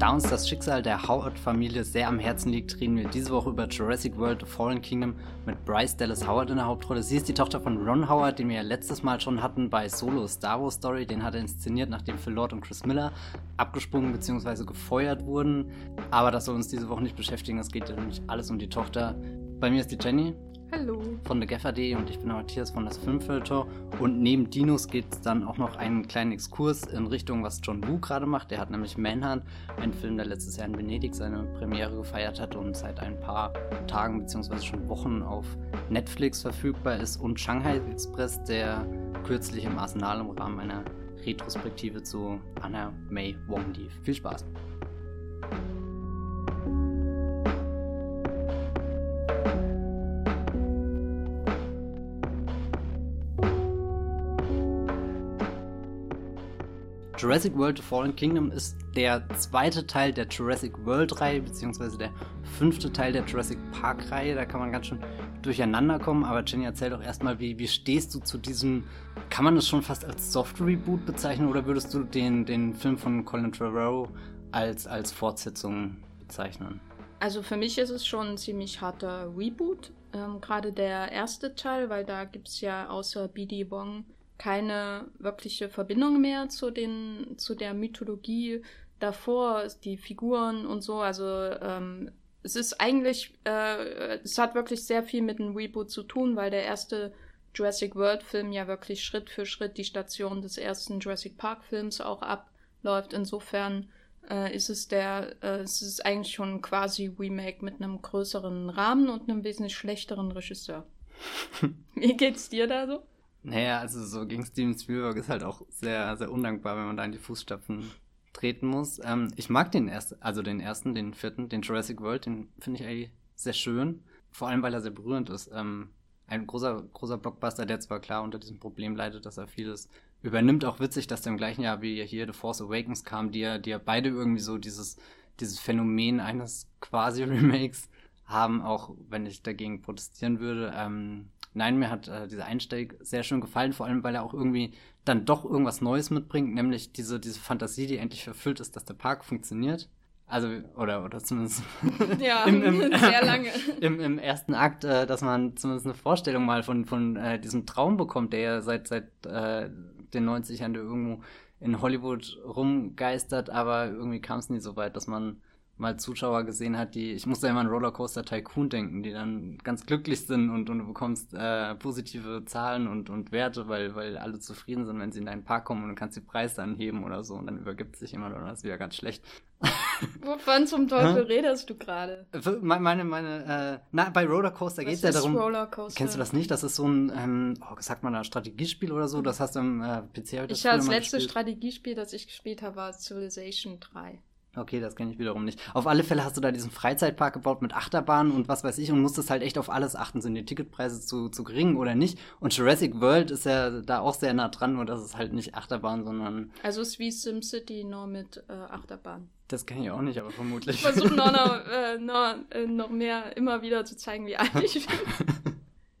Da uns das Schicksal der Howard-Familie sehr am Herzen liegt, reden wir diese Woche über Jurassic World The Fallen Kingdom mit Bryce Dallas Howard in der Hauptrolle. Sie ist die Tochter von Ron Howard, den wir letztes Mal schon hatten bei Solo Star Wars Story. Den hat er inszeniert, nachdem Phil Lord und Chris Miller abgesprungen bzw. gefeuert wurden. Aber das soll uns diese Woche nicht beschäftigen. Es geht ja nämlich alles um die Tochter. Bei mir ist die Jenny. Hallo. Von der Gaffer.de und ich bin der Matthias von das Filmfilter. Und neben Dinos geht es dann auch noch einen kleinen Exkurs in Richtung, was John Woo gerade macht. Der hat nämlich Manhunt, einen Film, der letztes Jahr in Venedig seine Premiere gefeiert hat und seit ein paar Tagen bzw. schon Wochen auf Netflix verfügbar ist. Und Shanghai Express, der kürzlich im Arsenal im Rahmen einer Retrospektive zu Anna May Wong lief. Viel Spaß! Jurassic World The Fallen Kingdom ist der zweite Teil der Jurassic World-Reihe, beziehungsweise der fünfte Teil der Jurassic Park-Reihe. Da kann man ganz schön durcheinander kommen. Aber Jenny, erzähl doch erstmal, wie, wie stehst du zu diesem, kann man das schon fast als Soft-Reboot bezeichnen oder würdest du den, den Film von Colin Trevorrow als, als Fortsetzung bezeichnen? Also für mich ist es schon ein ziemlich harter Reboot. Ähm, Gerade der erste Teil, weil da gibt es ja außer BD Wong keine wirkliche Verbindung mehr zu den zu der Mythologie davor, die Figuren und so. Also ähm, es ist eigentlich, äh, es hat wirklich sehr viel mit dem Reboot zu tun, weil der erste Jurassic World Film ja wirklich Schritt für Schritt die Station des ersten Jurassic Park Films auch abläuft. Insofern äh, ist es der, äh, es ist eigentlich schon quasi Remake mit einem größeren Rahmen und einem wesentlich schlechteren Regisseur. Wie geht's dir da so? Naja, also so gegen Steven Spielberg ist halt auch sehr, sehr undankbar, wenn man da in die Fußstapfen treten muss. Ähm, ich mag den ersten, also den ersten, den vierten, den Jurassic World, den finde ich eigentlich sehr schön. Vor allem, weil er sehr berührend ist. Ähm, ein großer, großer Blockbuster, der zwar klar unter diesem Problem leidet, dass er vieles übernimmt. Auch witzig, dass der im gleichen Jahr wie hier The Force Awakens kam, die ja, die ja beide irgendwie so dieses, dieses Phänomen eines quasi Remakes haben, auch wenn ich dagegen protestieren würde. Ähm, Nein, mir hat äh, dieser Einstieg sehr schön gefallen, vor allem weil er auch irgendwie dann doch irgendwas Neues mitbringt, nämlich diese, diese Fantasie, die endlich verfüllt ist, dass der Park funktioniert. Also, oder, oder zumindest ja, im, im, sehr lange. Im, im ersten Akt, äh, dass man zumindest eine Vorstellung mal von, von äh, diesem Traum bekommt, der ja seit, seit äh, den 90ern irgendwo in Hollywood rumgeistert, aber irgendwie kam es nie so weit, dass man mal Zuschauer gesehen hat, die, ich muss da immer an Rollercoaster Tycoon denken, die dann ganz glücklich sind und, und du bekommst äh, positive Zahlen und, und Werte, weil, weil alle zufrieden sind, wenn sie in deinen Park kommen und du kannst die Preise anheben oder so und dann übergibt sich jemand oder das ist wieder ganz schlecht. Wovon zum Teufel redest du gerade? Meine, meine, äh, na, bei Rollercoaster geht es ja darum. Rollercoaster? Kennst du das nicht? Das ist so ein, ähm, oh, sagt man da, Strategiespiel oder so? Das hast du im äh, PC heute Ich das letzte gespielt. Strategiespiel, das ich gespielt habe, war Civilization 3. Okay, das kenne ich wiederum nicht. Auf alle Fälle hast du da diesen Freizeitpark gebaut mit Achterbahnen und was weiß ich und musstest halt echt auf alles achten. Sind die Ticketpreise zu, zu gering oder nicht? Und Jurassic World ist ja da auch sehr nah dran, nur dass es halt nicht Achterbahn, sondern. Also es ist wie SimCity nur mit äh, Achterbahn. Das kenne ich auch nicht, aber vermutlich. Ich versuche noch, noch, äh, noch, äh, noch mehr immer wieder zu zeigen, wie alt ich bin.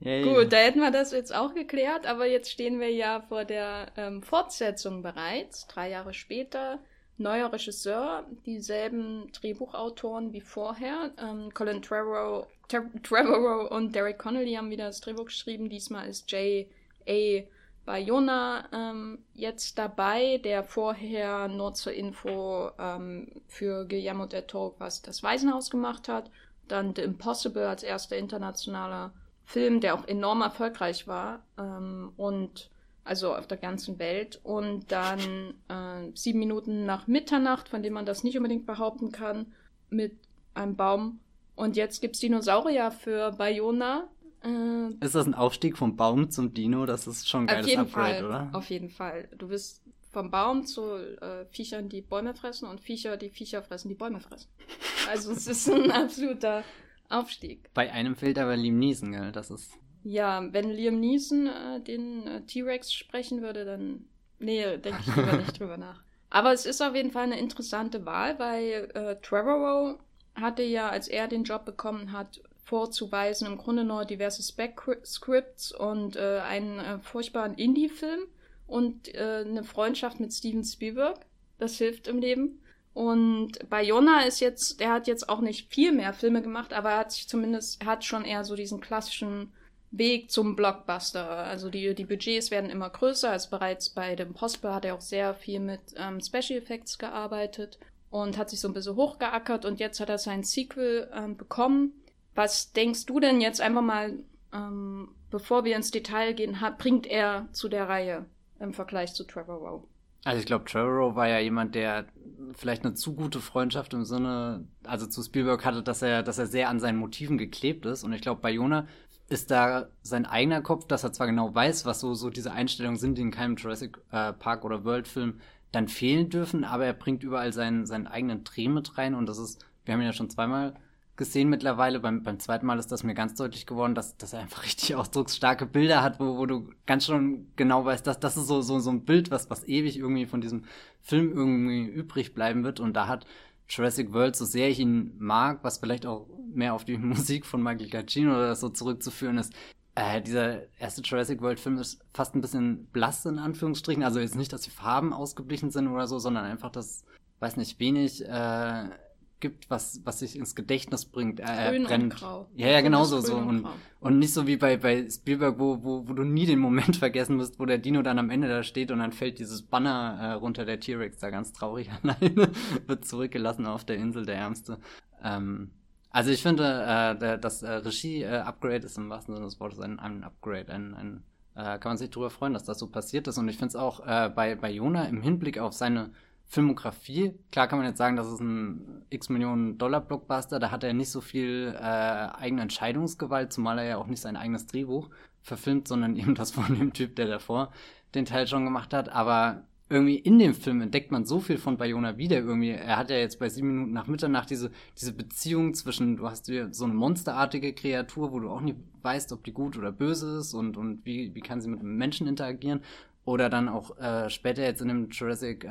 ja, Gut, ja. da hätten wir das jetzt auch geklärt, aber jetzt stehen wir ja vor der ähm, Fortsetzung bereits, drei Jahre später neuer Regisseur, dieselben Drehbuchautoren wie vorher. Ähm, Colin Trevorrow, Trevorrow und Derek Connolly haben wieder das Drehbuch geschrieben. Diesmal ist J.A. Bayona ähm, jetzt dabei, der vorher nur zur Info ähm, für Guillermo del Toro was das Waisenhaus gemacht hat. Dann The Impossible als erster internationaler Film, der auch enorm erfolgreich war. Ähm, und also auf der ganzen Welt. Und dann äh, sieben Minuten nach Mitternacht, von dem man das nicht unbedingt behaupten kann, mit einem Baum. Und jetzt gibt es Dinosaurier für Bayona. Äh, ist das ein Aufstieg vom Baum zum Dino? Das ist schon ein geiles auf jeden Upgrade, Fall, oder? Auf jeden Fall. Du bist vom Baum zu äh, Viechern, die Bäume fressen und Viecher, die Viecher fressen, die Bäume fressen. Also es ist ein absoluter Aufstieg. Bei einem fehlt aber Liam Neeson, gell? Das ist ja, wenn Liam Neeson äh, den äh, T-Rex sprechen würde, dann. Nee, denke ich lieber nicht drüber nach. Aber es ist auf jeden Fall eine interessante Wahl, weil äh, Trevorrow hatte ja, als er den Job bekommen hat, vorzuweisen im Grunde nur diverse Spec-Scripts und äh, einen äh, furchtbaren Indie-Film und äh, eine Freundschaft mit Steven Spielberg. Das hilft im Leben. Und Bayona ist jetzt, der hat jetzt auch nicht viel mehr Filme gemacht, aber er hat sich zumindest, er hat schon eher so diesen klassischen Weg zum Blockbuster. Also die, die Budgets werden immer größer. als bereits bei dem Possible hat er auch sehr viel mit ähm, Special Effects gearbeitet und hat sich so ein bisschen hochgeackert und jetzt hat er sein Sequel ähm, bekommen. Was denkst du denn jetzt einfach mal, ähm, bevor wir ins Detail gehen, hat, bringt er zu der Reihe im Vergleich zu Trevor Rowe? Also ich glaube, Trevor Rowe war ja jemand, der vielleicht eine zu gute Freundschaft im Sinne, also zu Spielberg hatte, dass er, dass er sehr an seinen Motiven geklebt ist. Und ich glaube, bei Jona ist da sein eigener Kopf, dass er zwar genau weiß, was so, so diese Einstellungen sind, die in keinem Jurassic äh, Park oder World Film dann fehlen dürfen, aber er bringt überall seinen, seinen eigenen Dreh mit rein und das ist, wir haben ihn ja schon zweimal gesehen mittlerweile. Beim, beim zweiten Mal ist das mir ganz deutlich geworden, dass, dass er einfach richtig ausdrucksstarke Bilder hat, wo, wo du ganz schon genau weißt, dass das ist so, so, so ein Bild, was, was ewig irgendwie von diesem Film irgendwie übrig bleiben wird. Und da hat Jurassic World, so sehr ich ihn mag, was vielleicht auch mehr auf die Musik von Michael Giacchino oder so zurückzuführen ist, äh, dieser erste Jurassic World Film ist fast ein bisschen blass in Anführungsstrichen. Also jetzt nicht, dass die Farben ausgeblichen sind oder so, sondern einfach, dass, weiß nicht, wenig äh, gibt, was, was sich ins Gedächtnis bringt. Äh, Grün brennt. Und grau. Ja, ja, genau so. so. Und, und nicht so wie bei, bei Spielberg, wo, wo, wo du nie den Moment vergessen musst, wo der Dino dann am Ende da steht und dann fällt dieses Banner äh, runter, der T-Rex da ganz traurig alleine, wird zurückgelassen auf der Insel, der Ärmste. Ähm, also ich finde, äh, der, das äh, Regie-Upgrade ist im wahrsten Sinne des Wortes ein, ein Upgrade, ein, ein äh, kann man sich darüber freuen, dass das so passiert ist. Und ich finde es auch äh, bei, bei Jona im Hinblick auf seine Filmografie, klar kann man jetzt sagen, das ist ein x Millionen Dollar Blockbuster, da hat er nicht so viel äh, eigene Entscheidungsgewalt, zumal er ja auch nicht sein eigenes Drehbuch verfilmt, sondern eben das von dem Typ, der davor den Teil schon gemacht hat. Aber irgendwie in dem Film entdeckt man so viel von Bayona wieder irgendwie. Er hat ja jetzt bei sieben Minuten nach Mitternacht diese, diese Beziehung zwischen, du hast hier so eine monsterartige Kreatur, wo du auch nicht weißt, ob die gut oder böse ist und, und wie, wie kann sie mit Menschen interagieren. Oder dann auch äh, später jetzt in dem Jurassic äh,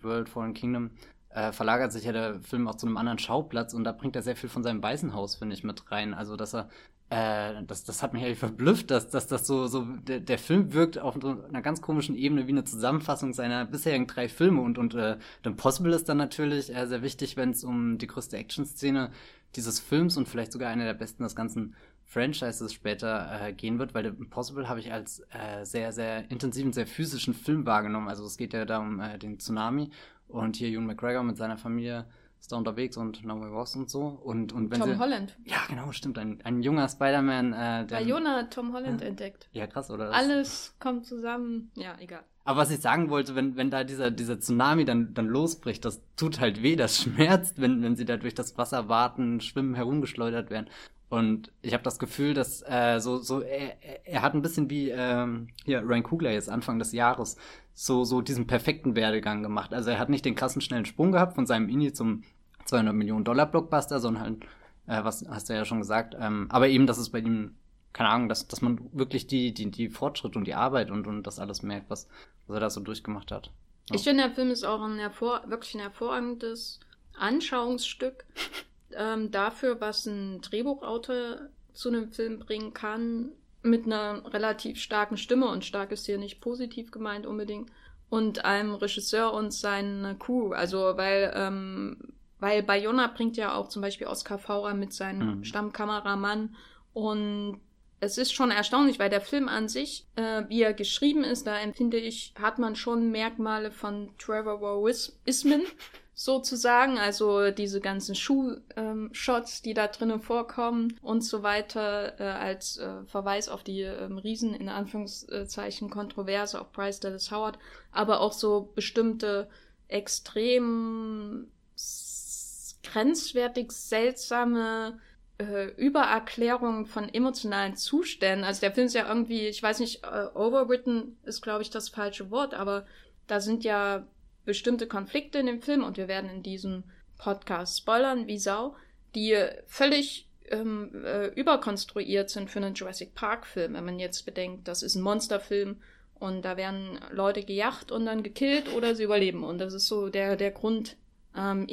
World Fallen Kingdom äh, verlagert sich ja der Film auch zu einem anderen Schauplatz und da bringt er sehr viel von seinem Waisenhaus, finde ich, mit rein. Also, dass er, äh, das, das hat mich eigentlich verblüfft, dass, dass das so, so, der, der Film wirkt auf einer ganz komischen Ebene wie eine Zusammenfassung seiner bisherigen drei Filme und, und äh, The Impossible ist dann natürlich äh, sehr wichtig, wenn es um die größte Action-Szene dieses Films und vielleicht sogar eine der besten des ganzen Franchises später äh, gehen wird, weil The Impossible habe ich als äh, sehr, sehr intensiven, sehr physischen Film wahrgenommen. Also es geht ja da um äh, den Tsunami und hier Ewan McGregor mit seiner Familie ist da unterwegs und Naomi Ross und so. Und, und wenn Tom sie, Holland. Ja, genau, stimmt. Ein, ein junger Spider-Man. Äh, der, Bei Jona hat Tom Holland ja. entdeckt. Ja, krass, oder? Alles kommt zusammen. Ja, egal. Aber was ich sagen wollte, wenn, wenn da dieser, dieser Tsunami dann, dann losbricht, das tut halt weh, das schmerzt, wenn, wenn sie da durch das Wasser warten, schwimmen, herumgeschleudert werden. Und ich habe das Gefühl, dass äh, so, so er, er hat ein bisschen wie ähm, hier Ryan Kugler jetzt Anfang des Jahres so, so diesen perfekten Werdegang gemacht. Also er hat nicht den krassen schnellen Sprung gehabt von seinem Indie zum 200 Millionen Dollar Blockbuster, sondern halt, äh, was hast du ja schon gesagt, ähm, aber eben, dass es bei ihm, keine Ahnung, dass, dass man wirklich die, die, die Fortschritte und die Arbeit und, und das alles merkt, was, was er da so durchgemacht hat. Ja. Ich finde, der Film ist auch ein hervor, wirklich ein hervorragendes Anschauungsstück ähm, dafür, was ein Drehbuchautor zu einem Film bringen kann, mit einer relativ starken Stimme und stark ist hier nicht positiv gemeint unbedingt und einem Regisseur und seiner Crew. Also weil ähm, weil Bayona bringt ja auch zum Beispiel Oscar Faurer mit seinem mhm. Stammkameramann. Und es ist schon erstaunlich, weil der Film an sich, äh, wie er geschrieben ist, da empfinde ich, hat man schon Merkmale von Trevor Warismen sozusagen, also diese ganzen Schuh-Shots, ähm, die da drinnen vorkommen und so weiter, äh, als äh, Verweis auf die ähm, Riesen, in Anführungszeichen, Kontroverse auf Bryce Dallas Howard, aber auch so bestimmte extrem grenzwertig seltsame äh, Übererklärungen von emotionalen Zuständen. Also der Film ist ja irgendwie, ich weiß nicht, äh, overwritten ist, glaube ich, das falsche Wort, aber da sind ja bestimmte Konflikte in dem Film und wir werden in diesem Podcast spoilern wie Sau, die völlig ähm, äh, überkonstruiert sind für einen Jurassic Park Film. Wenn man jetzt bedenkt, das ist ein Monsterfilm und da werden Leute gejagt und dann gekillt oder sie überleben und das ist so der der Grundinhalt ähm,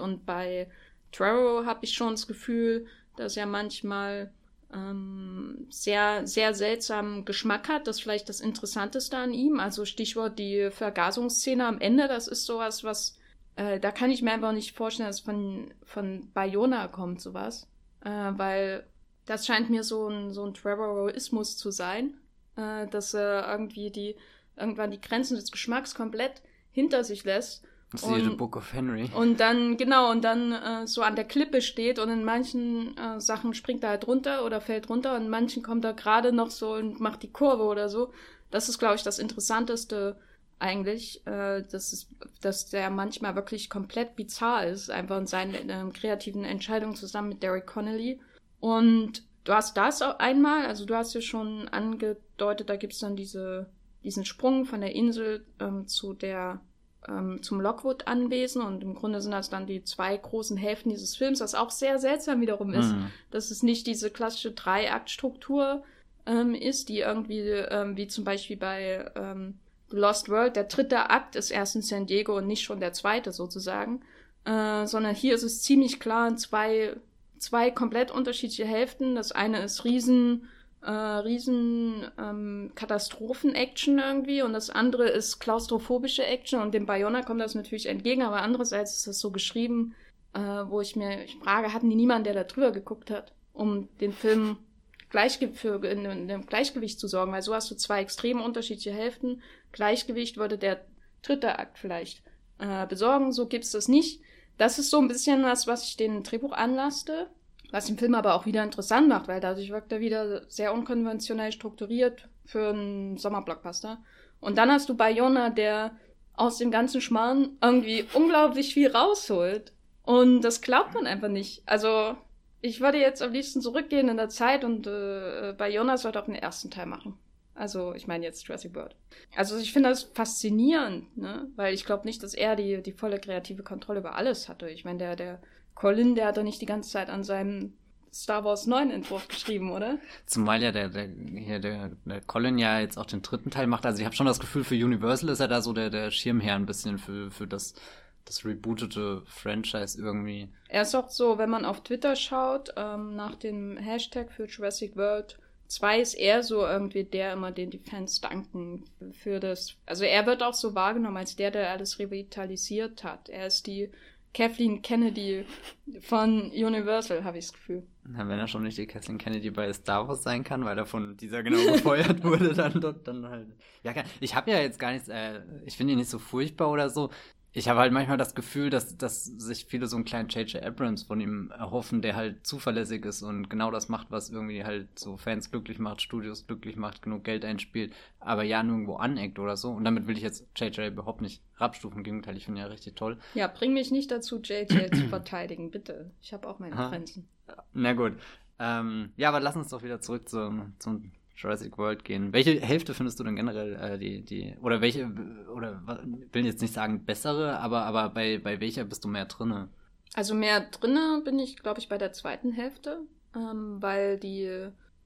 und bei Trevor habe ich schon das Gefühl, dass er manchmal ähm, sehr, sehr seltsamen Geschmack hat. Das ist vielleicht das Interessanteste an ihm. Also Stichwort die Vergasungsszene am Ende, das ist sowas, was äh, da kann ich mir einfach nicht vorstellen, dass von, von Bayona kommt sowas. Äh, weil das scheint mir so ein, so ein Trevorismus zu sein, äh, dass er irgendwie die, irgendwann die Grenzen des Geschmacks komplett hinter sich lässt. Und, Book of Henry. Und dann, genau, und dann äh, so an der Klippe steht und in manchen äh, Sachen springt er halt runter oder fällt runter und in manchen kommt er gerade noch so und macht die Kurve oder so. Das ist, glaube ich, das Interessanteste eigentlich, äh, dass, es, dass der manchmal wirklich komplett bizarr ist, einfach in seinen kreativen Entscheidungen zusammen mit Derek Connolly. Und du hast das auch einmal, also du hast ja schon angedeutet, da gibt's dann diese, diesen Sprung von der Insel ähm, zu der ähm, zum Lockwood-Anwesen und im Grunde sind das dann die zwei großen Hälften dieses Films, was auch sehr seltsam wiederum ist, mhm. dass es nicht diese klassische Dreiaktstruktur ähm, ist, die irgendwie, ähm, wie zum Beispiel bei ähm, Lost World, der dritte Akt ist erst in San Diego und nicht schon der zweite sozusagen, äh, sondern hier ist es ziemlich klar in zwei, zwei komplett unterschiedliche Hälften. Das eine ist riesen, äh, riesen ähm, Katastrophen-Action irgendwie. Und das andere ist klaustrophobische Action. Und dem Bayona kommt das natürlich entgegen, aber andererseits ist das so geschrieben, äh, wo ich mir ich frage, hatten die niemanden, der da drüber geguckt hat, um den Film Gleichge für, in, in einem Gleichgewicht zu sorgen, weil so hast du zwei extrem unterschiedliche Hälften. Gleichgewicht würde der dritte Akt vielleicht äh, besorgen, so gibt's das nicht. Das ist so ein bisschen was, was ich den Drehbuch anlasste, was den Film aber auch wieder interessant macht, weil dadurch wirkt er wieder sehr unkonventionell strukturiert für einen Sommerblockbuster. Und dann hast du Bayona, der aus dem ganzen Schmarrn irgendwie unglaublich viel rausholt. Und das glaubt man einfach nicht. Also, ich würde jetzt am liebsten zurückgehen in der Zeit und äh, bei Jonas sollte auch den ersten Teil machen. Also, ich meine jetzt Jurassic World. Also, ich finde das faszinierend, ne? Weil ich glaube nicht, dass er die, die volle kreative Kontrolle über alles hatte. Ich meine, der, der Colin, der hat doch nicht die ganze Zeit an seinem Star Wars 9 Entwurf geschrieben, oder? Zumal ja der, der, hier der, der Colin ja jetzt auch den dritten Teil macht. Also ich habe schon das Gefühl, für Universal ist er da so der, der Schirmherr ein bisschen für, für das das rebootete Franchise irgendwie. Er ist auch so, wenn man auf Twitter schaut, ähm, nach dem Hashtag für Jurassic World 2 ist er so irgendwie der immer, den die Fans danken für das. Also er wird auch so wahrgenommen als der, der alles revitalisiert hat. Er ist die Kathleen Kennedy von Universal, habe ich das Gefühl. Na, wenn er schon nicht die Kathleen Kennedy bei Star Wars sein kann, weil er von dieser genau gefeuert wurde, dann dann halt. Ja, ich habe ja jetzt gar nichts, äh, ich finde ihn nicht so furchtbar oder so ich habe halt manchmal das Gefühl, dass, dass sich viele so einen kleinen J.J. Abrams von ihm erhoffen, der halt zuverlässig ist und genau das macht, was irgendwie halt so Fans glücklich macht, Studios glücklich macht, genug Geld einspielt, aber ja nirgendwo aneckt oder so. Und damit will ich jetzt J.J. überhaupt nicht rabstufen, im Gegenteil, ich finde ihn ja richtig toll. Ja, bring mich nicht dazu, J.J. zu verteidigen, bitte. Ich habe auch meine Grenzen. Na gut. Ähm, ja, aber lass uns doch wieder zurück zum, zum Jurassic World gehen. Welche Hälfte findest du denn generell äh, die, die, oder welche, oder will jetzt nicht sagen bessere, aber, aber bei, bei welcher bist du mehr drinne? Also mehr drinne bin ich, glaube ich, bei der zweiten Hälfte, ähm, weil die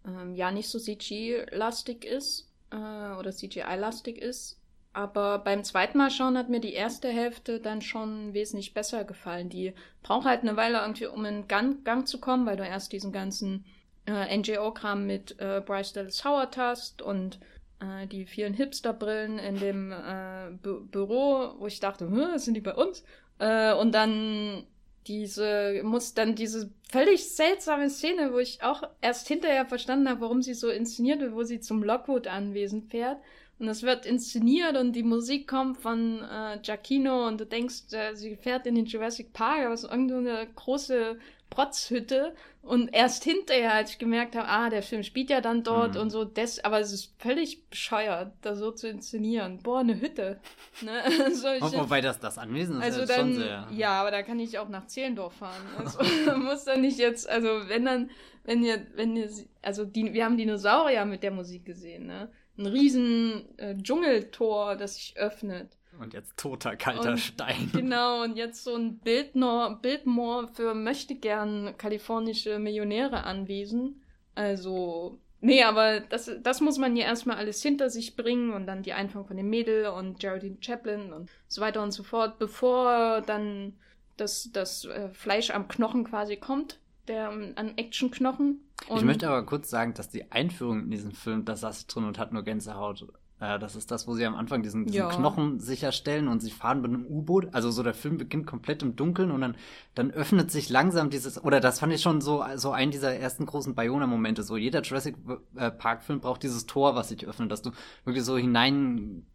ähm, ja nicht so CG-lastig ist äh, oder CGI-lastig ist. Aber beim zweiten Mal schauen hat mir die erste Hälfte dann schon wesentlich besser gefallen. Die braucht halt eine Weile irgendwie, um in Gang, Gang zu kommen, weil du erst diesen ganzen äh, NGO-Kram mit äh, Bryce Dallas Howard hast und äh, die vielen Hipster-Brillen in dem äh, Bü Büro, wo ich dachte, sind die bei uns? Äh, und dann diese, muss dann diese völlig seltsame Szene, wo ich auch erst hinterher verstanden habe, warum sie so inszeniert wird, wo sie zum Lockwood-Anwesen fährt. Und es wird inszeniert und die Musik kommt von äh, Giacchino und du denkst, äh, sie fährt in den Jurassic Park, aber es ist irgendwo eine große Protzhütte und erst hinterher, als ich gemerkt habe, ah, der Film spielt ja dann dort mhm. und so, das, aber es ist völlig bescheuert, da so zu inszenieren. Boah, eine Hütte. Ne? also ich, Wobei das das Anwesen ist also ja dann, schon sehr. Ja, aber da kann ich auch nach Zehlendorf fahren. Also muss dann nicht jetzt, also wenn dann, wenn ihr, wenn ihr, also die, wir haben Dinosaurier mit der Musik gesehen, ne? Ein riesen äh, Dschungeltor, das sich öffnet. Und jetzt toter, kalter und, Stein. Genau, und jetzt so ein Bildmoor, Bildmoor für möchte gern kalifornische Millionäre anwesen. Also, nee, aber das, das muss man ja erstmal alles hinter sich bringen und dann die Einführung von dem Mädel und Geraldine Chaplin und so weiter und so fort, bevor dann das, das äh, Fleisch am Knochen quasi kommt, der an Actionknochen. Ich möchte aber kurz sagen, dass die Einführung in diesen Film, das saß drin und hat nur Gänsehaut das ist das, wo sie am Anfang diesen, diesen ja. Knochen sicherstellen und sie fahren mit einem U-Boot. Also so der Film beginnt komplett im Dunkeln und dann, dann öffnet sich langsam dieses, oder das fand ich schon so, so ein dieser ersten großen Bayona-Momente. So jeder Jurassic äh, Park-Film braucht dieses Tor, was sich öffnet, dass du wirklich so hinein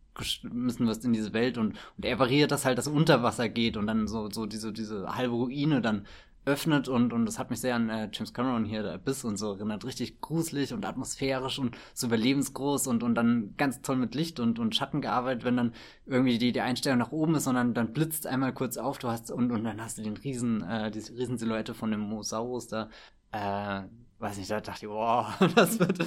müssen wirst in diese Welt und, und er variiert das halt, dass unter Wasser geht und dann so, so diese, diese halbe Ruine dann öffnet und, und das hat mich sehr an äh, James Cameron hier, der Abyss und so erinnert. Richtig gruselig und atmosphärisch und so überlebensgroß und, und dann ganz toll mit Licht und, und Schatten gearbeitet, wenn dann irgendwie die, die Einstellung nach oben ist und dann, dann blitzt einmal kurz auf, du hast, und, und dann hast du den riesen, äh, diese Riesensilhouette von dem Mosaurus da, äh, weiß nicht, da dachte ich, wow, das wird.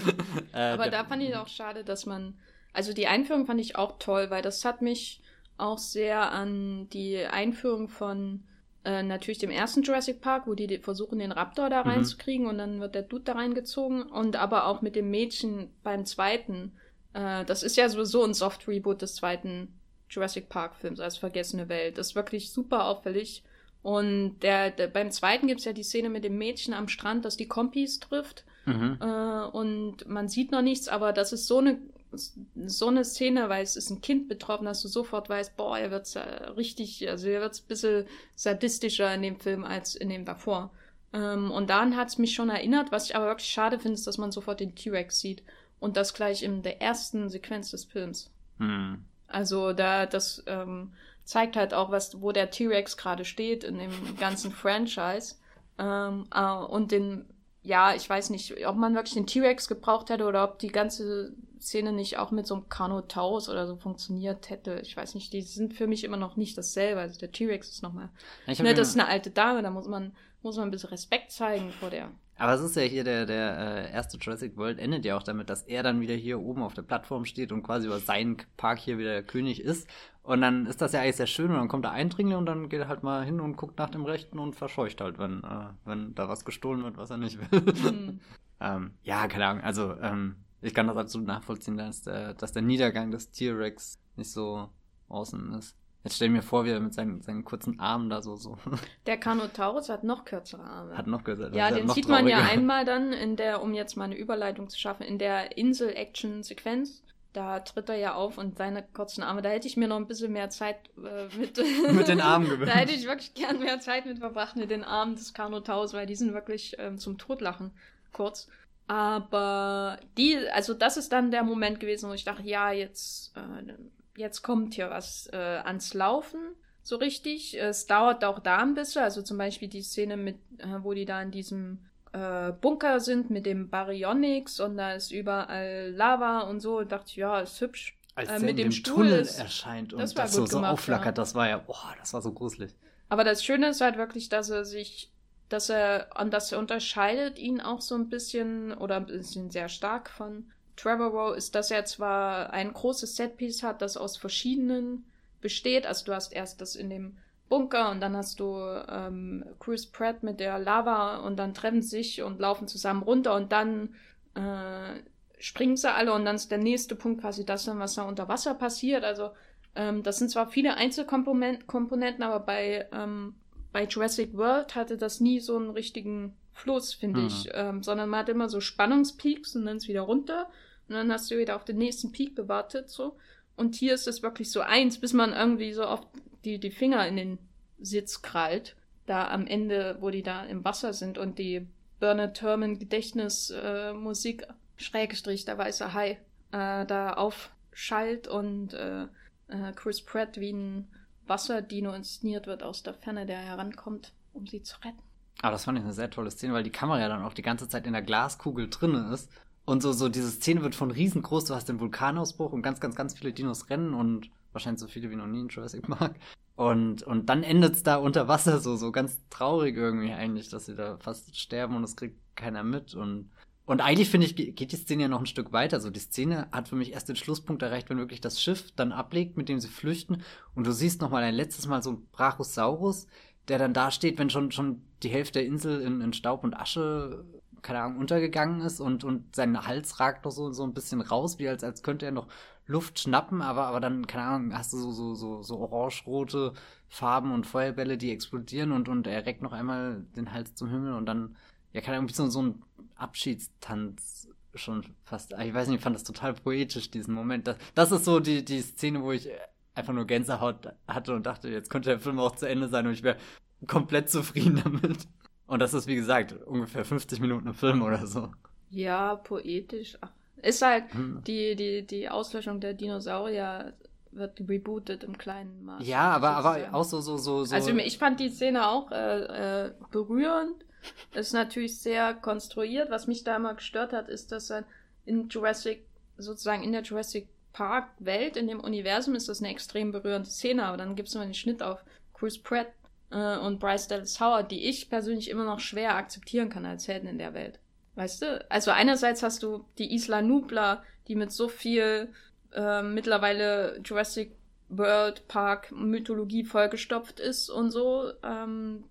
Äh, Aber da fand ich auch schade, dass man, also die Einführung fand ich auch toll, weil das hat mich auch sehr an die Einführung von äh, natürlich dem ersten Jurassic Park, wo die versuchen, den Raptor da mhm. reinzukriegen mhm. und dann wird der Dude da reingezogen. Und aber auch mit dem Mädchen beim zweiten. Äh, das ist ja sowieso ein Soft-Reboot des zweiten Jurassic Park-Films als Vergessene Welt. Das ist wirklich super auffällig. Und der, der beim zweiten gibt es ja die Szene mit dem Mädchen am Strand, das die Kompis trifft. Mhm. Äh, und man sieht noch nichts, aber das ist so eine so eine Szene, weil es ist ein Kind betroffen, dass du sofort weißt, boah, er wird richtig, also er wird ein bisschen sadistischer in dem Film als in dem davor. Ähm, und daran hat es mich schon erinnert, was ich aber wirklich schade finde, ist, dass man sofort den T-Rex sieht. Und das gleich in der ersten Sequenz des Films. Hm. Also da, das ähm, zeigt halt auch, was, wo der T-Rex gerade steht in dem ganzen Franchise. Ähm, äh, und den, ja, ich weiß nicht, ob man wirklich den T-Rex gebraucht hätte oder ob die ganze Szene nicht auch mit so einem Carnotaurus oder so funktioniert hätte. Ich weiß nicht, die sind für mich immer noch nicht dasselbe. Also der T-Rex ist nochmal. Ne, das ist eine alte Dame, da muss man, muss man ein bisschen Respekt zeigen vor der. Aber es ist ja hier der, der äh, erste Jurassic World endet ja auch damit, dass er dann wieder hier oben auf der Plattform steht und quasi über seinen Park hier wieder der König ist. Und dann ist das ja eigentlich sehr schön und dann kommt der Eindringling und dann geht er halt mal hin und guckt nach dem Rechten und verscheucht halt, wenn, äh, wenn da was gestohlen wird, was er nicht will. Mhm. ähm, ja, keine Ahnung. Also, ähm, ich kann das absolut nachvollziehen, dass der, dass der Niedergang des T-Rex nicht so awesome ist. Jetzt stell mir vor, wie er mit seinen, seinen kurzen Armen da so, so. Der Carnotaurus hat noch kürzere Arme. Hat noch kürzere Arme. Ja, den sieht man ja einmal dann in der, um jetzt mal eine Überleitung zu schaffen, in der Insel-Action-Sequenz. Da tritt er ja auf und seine kurzen Arme, da hätte ich mir noch ein bisschen mehr Zeit äh, mit. mit den Armen gewünscht. da hätte ich wirklich gern mehr Zeit mit verbracht mit den Armen des Carnotaurus, weil die sind wirklich ähm, zum Totlachen kurz. Aber die, also das ist dann der Moment gewesen, wo ich dachte, ja, jetzt, äh, jetzt kommt hier was äh, ans Laufen, so richtig. Es dauert auch da ein bisschen, also zum Beispiel die Szene mit, äh, wo die da in diesem äh, Bunker sind mit dem Baryonyx und da ist überall Lava und so. Und dachte ich, ja, ist hübsch. Als äh, mit dem Stuhl Tunnel ist, erscheint und das, das so, so aufflackert, ja. das war ja, boah, das war so gruselig. Aber das Schöne ist halt wirklich, dass er sich dass er, und das unterscheidet ihn auch so ein bisschen oder ein bisschen sehr stark von Trevorrow, ist, dass er zwar ein großes Setpiece hat, das aus verschiedenen besteht. Also du hast erst das in dem Bunker und dann hast du ähm, Chris Pratt mit der Lava und dann treffen sich und laufen zusammen runter und dann äh, springen sie alle und dann ist der nächste Punkt quasi das, was da unter Wasser passiert. Also ähm, das sind zwar viele Einzelkomponenten, aber bei ähm, bei Jurassic World hatte das nie so einen richtigen Fluss, finde mhm. ich, ähm, sondern man hat immer so Spannungspeaks und dann ist wieder runter und dann hast du wieder auf den nächsten Peak gewartet, so. Und hier ist es wirklich so eins, bis man irgendwie so oft die, die Finger in den Sitz krallt, da am Ende, wo die da im Wasser sind und die Bernard Herrmann Gedächtnismusik, äh, Schrägstrich, der weiße Hai, äh, da aufschallt und äh, äh Chris Pratt wie ein Wasserdino inszeniert wird aus der Ferne, der herankommt, um sie zu retten. Aber das fand ich eine sehr tolle Szene, weil die Kamera ja dann auch die ganze Zeit in der Glaskugel drin ist. Und so, so diese Szene wird von riesengroß, du hast den Vulkanausbruch und ganz, ganz, ganz viele Dinos rennen und wahrscheinlich so viele wie noch nie in Jurassic Park. Und, und dann endet es da unter Wasser so, so ganz traurig irgendwie eigentlich, dass sie da fast sterben und es kriegt keiner mit. Und und eigentlich finde ich, geht die Szene ja noch ein Stück weiter. So, die Szene hat für mich erst den Schlusspunkt erreicht, wenn wirklich das Schiff dann ablegt, mit dem sie flüchten. Und du siehst noch mal ein letztes Mal so ein Brachiosaurus, der dann da steht, wenn schon, schon die Hälfte der Insel in, in Staub und Asche, keine Ahnung, untergegangen ist und, und sein Hals ragt noch so, so ein bisschen raus, wie als, als könnte er noch Luft schnappen, aber, aber dann, keine Ahnung, hast du so, so, so, so orange-rote Farben und Feuerbälle, die explodieren und, und er reckt noch einmal den Hals zum Himmel und dann, ja, keine Ahnung, wie so, so ein Abschiedstanz schon fast, ich weiß nicht, ich fand das total poetisch, diesen Moment. Das, das ist so die, die Szene, wo ich einfach nur Gänsehaut hatte und dachte, jetzt könnte der Film auch zu Ende sein und ich wäre komplett zufrieden damit. Und das ist, wie gesagt, ungefähr 50 Minuten im Film oder so. Ja, poetisch. Ist halt hm. die, die, die Auslöschung der Dinosaurier wird rebootet im kleinen Maß. Ja, aber, aber auch so, so, so, so. Also ich fand die Szene auch äh, äh, berührend. Ist natürlich sehr konstruiert. Was mich da immer gestört hat, ist, dass in Jurassic, sozusagen in der Jurassic Park Welt, in dem Universum ist das eine extrem berührende Szene, aber dann gibt es immer den Schnitt auf Chris Pratt äh, und Bryce Dallas Howard, die ich persönlich immer noch schwer akzeptieren kann als Helden in der Welt. Weißt du? Also einerseits hast du die Isla Nubla, die mit so viel äh, mittlerweile Jurassic World Park Mythologie vollgestopft ist und so. Ähm,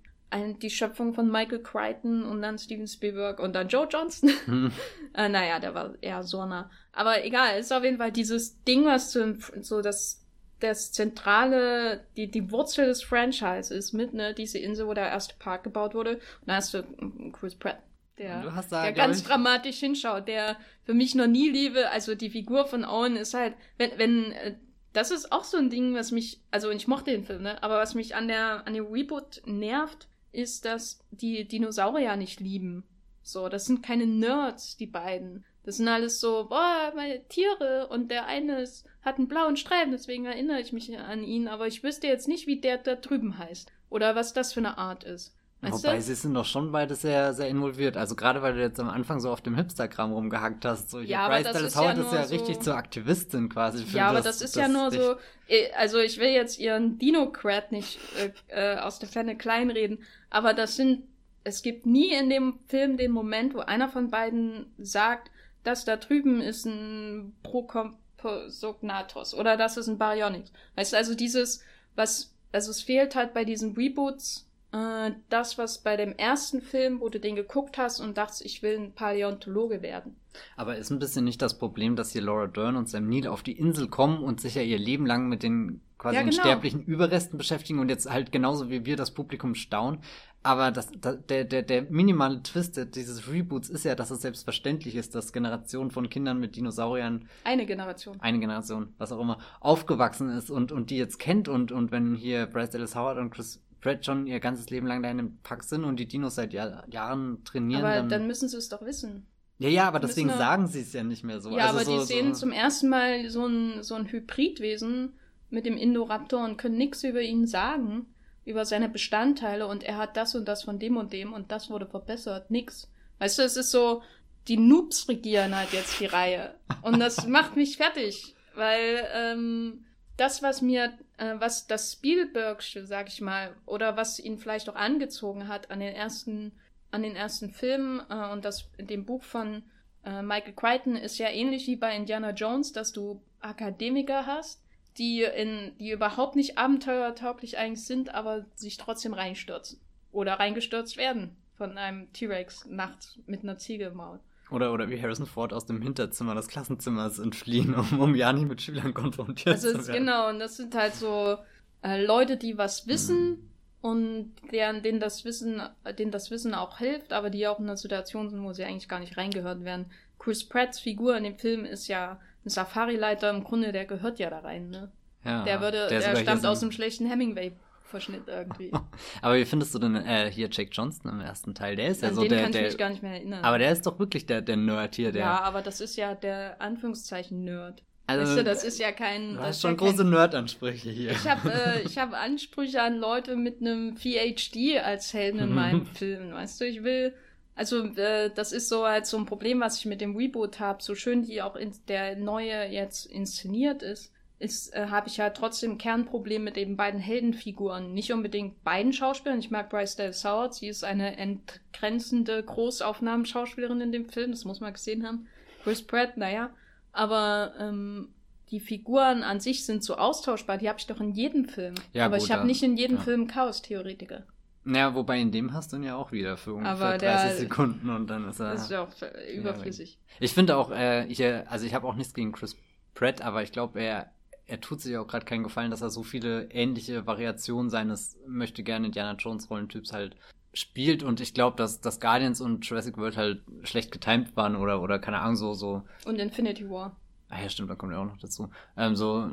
die Schöpfung von Michael Crichton und dann Steven Spielberg und dann Joe Johnston. Hm. äh, naja, der war eher so nah. Aber egal, ist auf jeden Fall dieses Ding, was so, so das, das zentrale, die, die Wurzel des Franchises ist mit, ne, diese Insel, wo der erste Park gebaut wurde. Und da hast du Chris Pratt, der, da, der ganz ich... dramatisch hinschaut, der für mich noch nie liebe, also die Figur von Owen ist halt, wenn, wenn, äh, das ist auch so ein Ding, was mich, also ich mochte den Film, ne, aber was mich an der, an dem Reboot nervt, ist, dass die Dinosaurier nicht lieben. So, das sind keine Nerds, die beiden. Das sind alles so, boah, meine Tiere und der eine ist, hat einen blauen Streifen, deswegen erinnere ich mich an ihn, aber ich wüsste jetzt nicht, wie der da drüben heißt. Oder was das für eine Art ist. Weißt Wobei, du? sie sind doch schon beide sehr, sehr involviert. Also gerade weil du jetzt am Anfang so auf dem Hipster-Kram rumgehackt hast. So, ja, Bryce Dallas Howard ist ja, so richtig zur Aktivistin quasi. ja, aber das, das ist das ja nur so, äh, also ich will jetzt ihren Dino-Crat nicht äh, äh, aus der Ferne kleinreden, aber das sind, es gibt nie in dem Film den Moment, wo einer von beiden sagt, das da drüben ist ein Prokompsognathos oder das ist ein Baryonyx. Weißt du, also dieses, was, also es fehlt halt bei diesen Reboots äh, das, was bei dem ersten Film, wo du den geguckt hast und dachtest, ich will ein Paläontologe werden. Aber ist ein bisschen nicht das Problem, dass hier Laura Dern und Sam Neill auf die Insel kommen und sich ja ihr Leben lang mit den quasi ja, genau. sterblichen Überresten beschäftigen und jetzt halt genauso wie wir das Publikum staunen. Aber das, das, der, der, der minimale Twist dieses Reboots ist ja, dass es selbstverständlich ist, dass Generationen von Kindern mit Dinosauriern. Eine Generation. Eine Generation, was auch immer, aufgewachsen ist und, und die jetzt kennt und, und wenn hier Bryce Dallas Howard und Chris Pratt schon ihr ganzes Leben lang da in dem Pack sind und die Dinos seit Jahr, Jahren trainieren. Aber dann, dann müssen sie es doch wissen. Ja, ja, aber deswegen sagen sie es ja nicht mehr so. Ja, also aber so, die sehen so zum ersten Mal so ein, so ein Hybridwesen mit dem Indoraptor und können nichts über ihn sagen, über seine Bestandteile und er hat das und das von dem und dem und das wurde verbessert. Nix. Weißt du, es ist so, die Noobs regieren halt jetzt die Reihe. Und das macht mich fertig, weil ähm, das, was mir, äh, was das Spielbergsche, sag ich mal, oder was ihn vielleicht auch angezogen hat an den ersten, an den ersten Filmen äh, und das dem Buch von äh, Michael Crichton ist ja ähnlich wie bei Indiana Jones, dass du Akademiker hast, die in, die überhaupt nicht abenteuertauglich eigentlich sind, aber sich trotzdem reinstürzen. Oder reingestürzt werden von einem T-Rex nachts mit einer Ziege im Maul. Oder, oder wie Harrison Ford aus dem Hinterzimmer des Klassenzimmers entfliehen, um, um ja nicht mit Schülern konfrontiert also zu werden. Genau, und das sind halt so äh, Leute, die was wissen mhm. und deren, denen das Wissen, denen das Wissen auch hilft, aber die auch in einer Situation sind, wo sie eigentlich gar nicht reingehört werden. Chris Pratts Figur in dem Film ist ja ein Safari-Leiter, im Grunde, der gehört ja da rein, ne? Ja, der würde, der, der stammt aus einem schlechten Hemingway Verschnitt irgendwie. aber wie findest du denn äh, hier Jake Johnston im ersten Teil? Der ist ja An so den der. kann der, ich mich gar nicht mehr erinnern. Aber der ist doch wirklich der, der Nerd hier, der. Ja, aber das ist ja der Anführungszeichen Nerd. Also, weißt du, das ist ja kein. Du hast schon ja große. Nerd-Ansprüche hier. Ich habe äh, ich hab Ansprüche an Leute mit einem PhD als Helden in meinen Filmen. Weißt du, ich will. Also, äh, das ist so halt so ein Problem, was ich mit dem Reboot habe. So schön die auch in, der neue jetzt inszeniert ist ist, äh, habe ich halt trotzdem Kernproblem mit den beiden Heldenfiguren. Nicht unbedingt beiden Schauspielern. Ich mag Bryce Dallas Howard. Sie ist eine entgrenzende Großaufnahmen-Schauspielerin in dem Film. Das muss man gesehen haben. Chris Pratt, naja. Aber ähm, die Figuren an sich sind so austauschbar. Die habe ich doch in jedem Film. Ja, Aber gut, ich habe nicht in jedem ja. Film Chaos-Theoretiker. Ja, wobei in dem hast du ihn ja auch wieder für ungefähr Aber 30 der, Sekunden und dann ist er. Das ist ja auch überflüssig. Ich finde auch, äh, ich, also ich habe auch nichts gegen Chris Pratt, aber ich glaube, er er tut sich auch gerade keinen Gefallen, dass er so viele ähnliche Variationen seines möchte gerne Indiana Jones Rollentyps halt spielt und ich glaube, dass, dass Guardians und Jurassic World halt schlecht getimed waren oder, oder keine Ahnung, so, so. Und Infinity War. Ah ja, stimmt, da kommt ja auch noch dazu. Ähm, so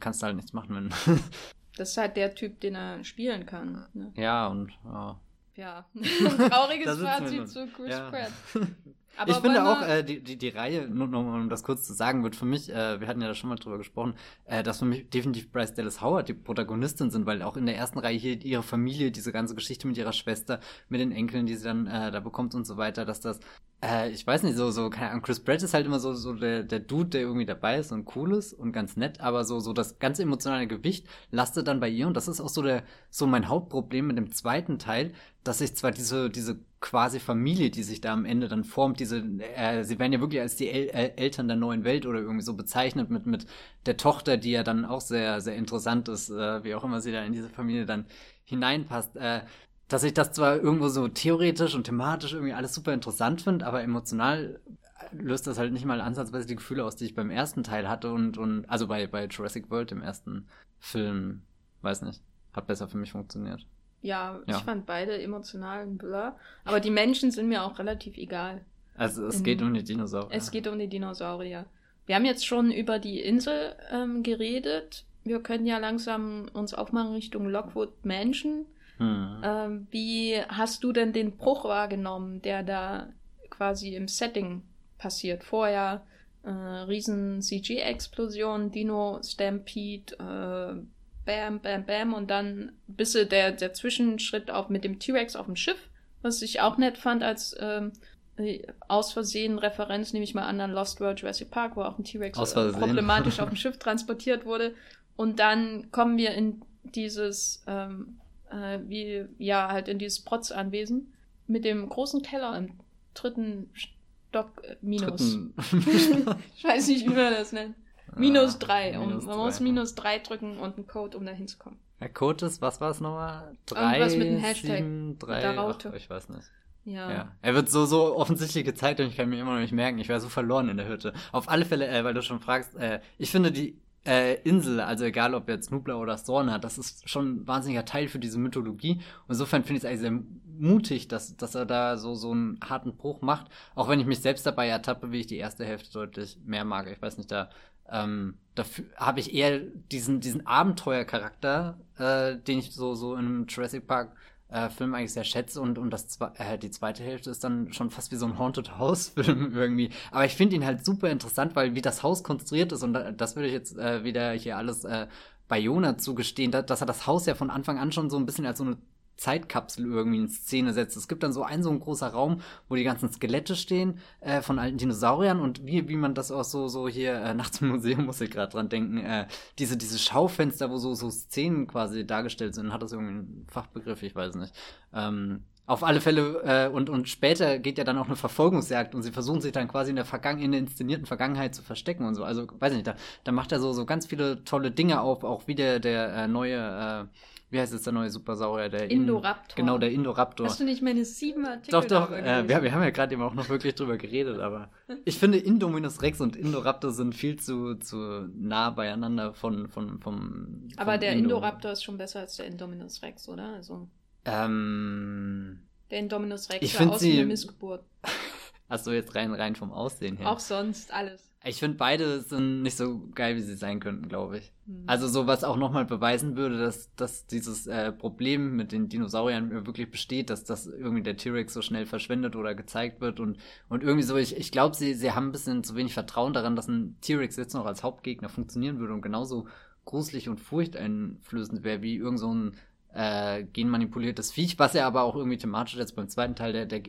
kannst du halt nichts machen, wenn. Das ist halt der Typ, den er spielen kann. Ne? Ja, und ja. Ja, trauriges Fazit zu Chris ja. Pratt. Aber ich finde auch, äh, die, die, die Reihe, nur noch um das kurz zu sagen, wird für mich, äh, wir hatten ja da schon mal drüber gesprochen, äh, dass für mich definitiv Bryce Dallas Howard die Protagonistin sind, weil auch in der ersten Reihe hier ihre Familie, diese ganze Geschichte mit ihrer Schwester, mit den Enkeln, die sie dann äh, da bekommt und so weiter, dass das, äh, ich weiß nicht, so, so, keine Ahnung, Chris Pratt ist halt immer so, so der, der Dude, der irgendwie dabei ist und cool ist und ganz nett, aber so, so das ganze emotionale Gewicht lastet dann bei ihr und das ist auch so der, so mein Hauptproblem mit dem zweiten Teil, dass ich zwar diese, diese quasi Familie, die sich da am Ende dann formt, diese, äh, sie werden ja wirklich als die El äh, Eltern der neuen Welt oder irgendwie so bezeichnet mit, mit der Tochter, die ja dann auch sehr, sehr interessant ist, äh, wie auch immer sie da in diese Familie dann hineinpasst. Äh, dass ich das zwar irgendwo so theoretisch und thematisch irgendwie alles super interessant finde, aber emotional löst das halt nicht mal ansatzweise die Gefühle aus, die ich beim ersten Teil hatte und, und also bei, bei Jurassic World, dem ersten Film, weiß nicht, hat besser für mich funktioniert. Ja, ja, ich fand beide emotional ein Blur. Aber die Menschen sind mir auch relativ egal. Also es In, geht um die Dinosaurier. Es geht um die Dinosaurier. Wir haben jetzt schon über die Insel ähm, geredet. Wir können ja langsam uns aufmachen Richtung Lockwood Mansion. Hm. Ähm, wie hast du denn den Bruch wahrgenommen, der da quasi im Setting passiert? Vorher äh, riesen CG-Explosion, Dino-Stampede, äh, bam, bam, bam und dann bis der, der Zwischenschritt auch mit dem T-Rex auf dem Schiff, was ich auch nett fand als ähm, aus Versehen Referenz, nehme ich mal an, an Lost World Jurassic Park, wo auch ein T-Rex äh, problematisch auf dem Schiff transportiert wurde. Und dann kommen wir in dieses, ähm, äh, wie, ja, halt in dieses Protz-Anwesen mit dem großen Keller im dritten Stock äh, minus. ich weiß nicht, wie man das nennt. Minus ah, drei. Minus man drei. muss minus drei drücken und einen Code, um da hinzukommen. Der Code ist, was war es nochmal? Drei, Irgendwas mit einem Hashtag. Sieben, drei. Ach, ich weiß nicht. Ja. ja. Er wird so, so offensichtlich gezeigt und ich kann mir immer noch nicht merken. Ich wäre so verloren in der Hütte. Auf alle Fälle, äh, weil du schon fragst, äh, ich finde die äh, Insel, also egal ob jetzt Nubla oder Storn hat, das ist schon ein wahnsinniger Teil für diese Mythologie. Und insofern finde ich es eigentlich sehr mutig, dass, dass er da so, so einen harten Bruch macht. Auch wenn ich mich selbst dabei ertappe, wie ich die erste Hälfte deutlich mehr mag. Ich weiß nicht, da ähm, dafür habe ich eher diesen, diesen Abenteuercharakter, äh, den ich so, so in Jurassic Park äh, Film eigentlich sehr schätze und, und das, äh, die zweite Hälfte ist dann schon fast wie so ein Haunted House Film irgendwie. Aber ich finde ihn halt super interessant, weil wie das Haus konstruiert ist und das würde ich jetzt äh, wieder hier alles äh, bei Jona zugestehen, dass er das Haus ja von Anfang an schon so ein bisschen als so eine Zeitkapsel irgendwie in Szene setzt. Es gibt dann so einen so ein großer Raum, wo die ganzen Skelette stehen äh, von alten Dinosauriern und wie, wie man das auch so, so hier äh, nachts im Museum muss ich gerade dran denken, äh, diese, diese Schaufenster, wo so, so Szenen quasi dargestellt sind, hat das irgendwie einen Fachbegriff, ich weiß nicht. Ähm, auf alle Fälle, äh, und, und später geht ja dann auch eine Verfolgungsjagd und sie versuchen sich dann quasi in der, Vergangen in der inszenierten Vergangenheit zu verstecken und so. Also, weiß ich nicht, da, da macht er so, so ganz viele tolle Dinge auf, auch wie der, der äh, neue äh, wie heißt jetzt der neue Supersaurier? Der Indoraptor. In, genau, der Indoraptor. Hast du nicht meine sieben Artikel Doch, doch, äh, wir, wir, haben ja gerade eben auch noch wirklich drüber geredet, aber ich finde Indominus Rex und Indoraptor sind viel zu, zu nah beieinander von, von, vom. Aber der Indo. Indoraptor ist schon besser als der Indominus Rex, oder? Also. Ähm. Der Indominus Rex ich war aus sie, einer Missgeburt. Achso, jetzt rein, rein vom Aussehen her. Auch sonst alles. Ich finde, beide sind nicht so geil, wie sie sein könnten, glaube ich. Mhm. Also so, was auch nochmal beweisen würde, dass, dass dieses äh, Problem mit den Dinosauriern wirklich besteht, dass das irgendwie der T-Rex so schnell verschwendet oder gezeigt wird und, und irgendwie so, ich, ich glaube, sie, sie haben ein bisschen zu wenig Vertrauen daran, dass ein T-Rex jetzt noch als Hauptgegner funktionieren würde und genauso gruselig und furchteinflößend wäre wie irgend so ein äh, genmanipuliertes Viech, was er aber auch irgendwie thematisch jetzt beim zweiten Teil der, der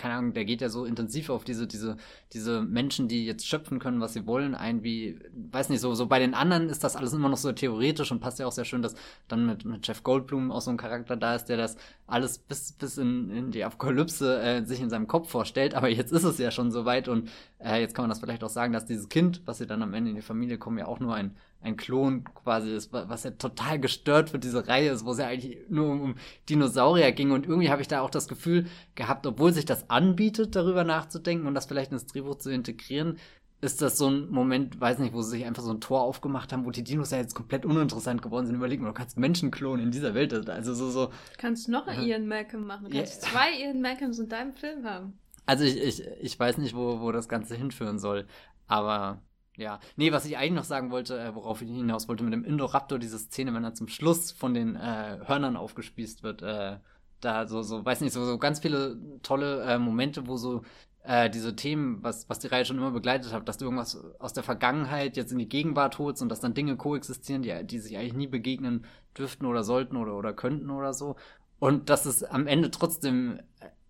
keine Ahnung, der geht ja so intensiv auf diese, diese, diese Menschen, die jetzt schöpfen können, was sie wollen, ein, wie, weiß nicht, so, so bei den anderen ist das alles immer noch so theoretisch und passt ja auch sehr schön, dass dann mit, mit Jeff Goldblum auch so ein Charakter da ist, der das alles bis, bis in, in die Apokalypse äh, sich in seinem Kopf vorstellt, aber jetzt ist es ja schon soweit und äh, jetzt kann man das vielleicht auch sagen, dass dieses Kind, was sie dann am Ende in die Familie kommen, ja auch nur ein, ein Klon quasi ist, was ja total gestört wird, diese Reihe ist, wo es ja eigentlich nur um Dinosaurier ging. Und irgendwie habe ich da auch das Gefühl gehabt, obwohl sich das anbietet, darüber nachzudenken und das vielleicht ins Drehbuch zu integrieren, ist das so ein Moment, weiß nicht, wo sie sich einfach so ein Tor aufgemacht haben, wo die Dinos ja jetzt komplett uninteressant geworden sind. Überlegen, du kannst Menschen klonen in dieser Welt. Also so, so. Du kannst noch einen Ian Malcolm machen. Du kannst yeah. zwei Ian Malcolms in deinem Film haben. Also ich, ich, ich weiß nicht, wo, wo das Ganze hinführen soll. Aber ja, nee, was ich eigentlich noch sagen wollte, äh, worauf ich hinaus wollte mit dem Indoraptor, diese Szene, wenn er zum Schluss von den äh, Hörnern aufgespießt wird, äh, da so, so, weiß nicht, so, so ganz viele tolle äh, Momente, wo so äh, diese Themen, was, was die Reihe schon immer begleitet hat, dass du irgendwas aus der Vergangenheit jetzt in die Gegenwart holst und dass dann Dinge koexistieren, die, die sich eigentlich nie begegnen dürften oder sollten oder, oder könnten oder so. Und dass es am Ende trotzdem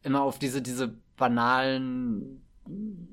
immer auf diese, diese banalen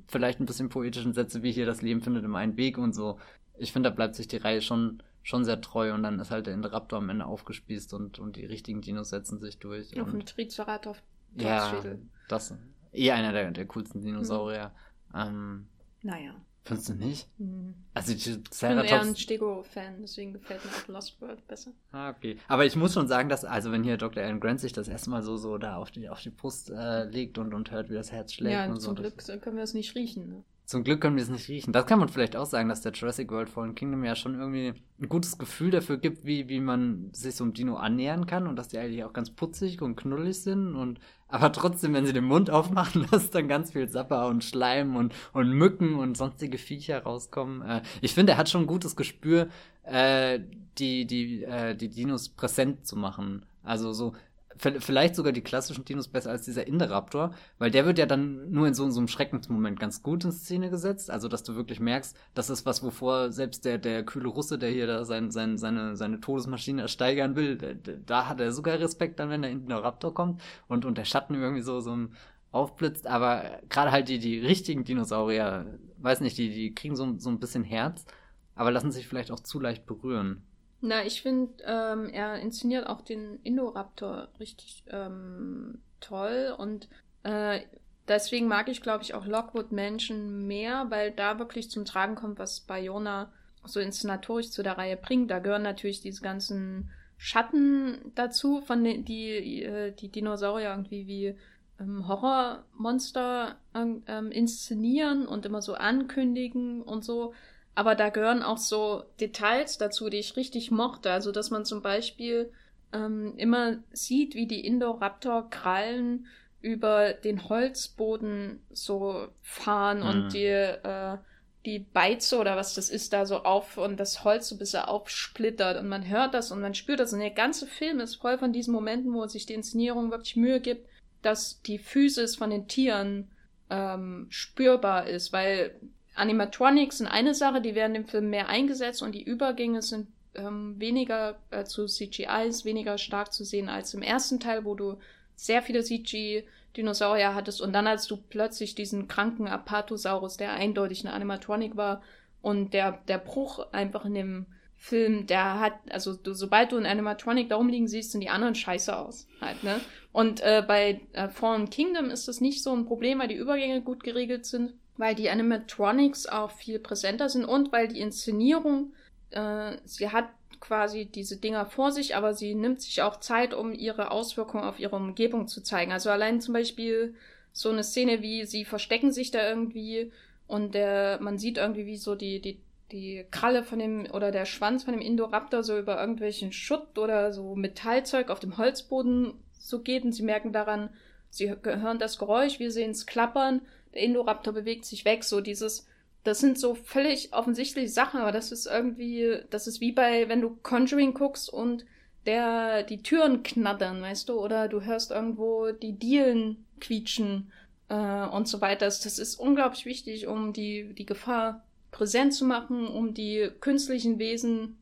vielleicht ein bisschen poetischen Sätze wie hier das Leben findet immer einen Weg und so. Ich finde, da bleibt sich die Reihe schon, schon sehr treu und dann ist halt der Interruptor am Ende aufgespießt und, und die richtigen Dinos setzen sich durch. Auf dem Triceratops. Ja, das eh einer der, der coolsten Dinosaurier. Mhm. Ähm, naja. Findest du nicht? Mhm. Also die Triceratops... Ich bin eher ein Stego-Fan, deswegen gefällt mir auch Lost World besser. Ah, okay. Aber ich muss schon sagen, dass, also wenn hier Dr. Alan Grant sich das erstmal so, so da auf die, auf die Brust äh, legt und, und hört, wie das Herz schlägt ja, und zum so. Glück können wir es nicht riechen, ne? Zum Glück können wir es nicht riechen. Das kann man vielleicht auch sagen, dass der Jurassic World Fallen Kingdom ja schon irgendwie ein gutes Gefühl dafür gibt, wie, wie man sich so einem Dino annähern kann und dass die eigentlich auch ganz putzig und knullig sind und aber trotzdem, wenn sie den Mund aufmachen, dass dann ganz viel Sapper und Schleim und, und Mücken und sonstige Viecher rauskommen. Äh, ich finde, er hat schon ein gutes Gespür, äh, die, die, äh, die Dinos präsent zu machen. Also so, vielleicht sogar die klassischen Dinos besser als dieser Indoraptor, weil der wird ja dann nur in so, in so einem Schreckensmoment ganz gut in Szene gesetzt, also dass du wirklich merkst, das ist was, wovor selbst der, der kühle Russe, der hier da sein, sein, seine, seine Todesmaschine ersteigern will, da, da hat er sogar Respekt dann, wenn der Indoraptor kommt und, und der Schatten irgendwie so, so aufblitzt, aber gerade halt die, die richtigen Dinosaurier, weiß nicht, die, die kriegen so, so ein bisschen Herz, aber lassen sich vielleicht auch zu leicht berühren. Na, ich finde, ähm, er inszeniert auch den Indoraptor richtig ähm, toll und äh, deswegen mag ich, glaube ich, auch Lockwood Mansion mehr, weil da wirklich zum Tragen kommt, was Bayona so inszenatorisch zu der Reihe bringt. Da gehören natürlich diese ganzen Schatten dazu, von den, die äh, die Dinosaurier irgendwie wie ähm, Horrormonster ähm, inszenieren und immer so ankündigen und so. Aber da gehören auch so Details dazu, die ich richtig mochte. Also, dass man zum Beispiel ähm, immer sieht, wie die Indoraptor-Krallen über den Holzboden so fahren mhm. und die, äh, die Beize oder was das ist, da so auf und das Holz so ein bisschen aufsplittert und man hört das und man spürt das. Und der ganze Film ist voll von diesen Momenten, wo sich die Inszenierung wirklich Mühe gibt, dass die Physis von den Tieren ähm, spürbar ist, weil Animatronics sind eine Sache, die werden im Film mehr eingesetzt und die Übergänge sind ähm, weniger äh, zu CGIs, weniger stark zu sehen als im ersten Teil, wo du sehr viele CG-Dinosaurier hattest und dann als du plötzlich diesen kranken Apatosaurus, der eindeutig eine Animatronic war und der, der Bruch einfach in dem Film, der hat, also du, sobald du einen Animatronic da rumliegen siehst, sind die anderen scheiße aus. Halt, ne? Und äh, bei äh, Fallen Kingdom ist das nicht so ein Problem, weil die Übergänge gut geregelt sind weil die Animatronics auch viel präsenter sind und weil die Inszenierung, äh, sie hat quasi diese Dinger vor sich, aber sie nimmt sich auch Zeit, um ihre Auswirkungen auf ihre Umgebung zu zeigen. Also allein zum Beispiel so eine Szene wie sie verstecken sich da irgendwie und der, man sieht irgendwie wie so die, die, die Kralle von dem oder der Schwanz von dem Indoraptor so über irgendwelchen Schutt oder so Metallzeug auf dem Holzboden so geht und sie merken daran, sie hören das Geräusch, wir sehen es klappern der Indoraptor bewegt sich weg, so dieses, das sind so völlig offensichtliche Sachen, aber das ist irgendwie, das ist wie bei, wenn du Conjuring guckst und der, die Türen knattern, weißt du, oder du hörst irgendwo die Dielen quietschen äh, und so weiter. Das, ist unglaublich wichtig, um die, die Gefahr präsent zu machen, um die künstlichen Wesen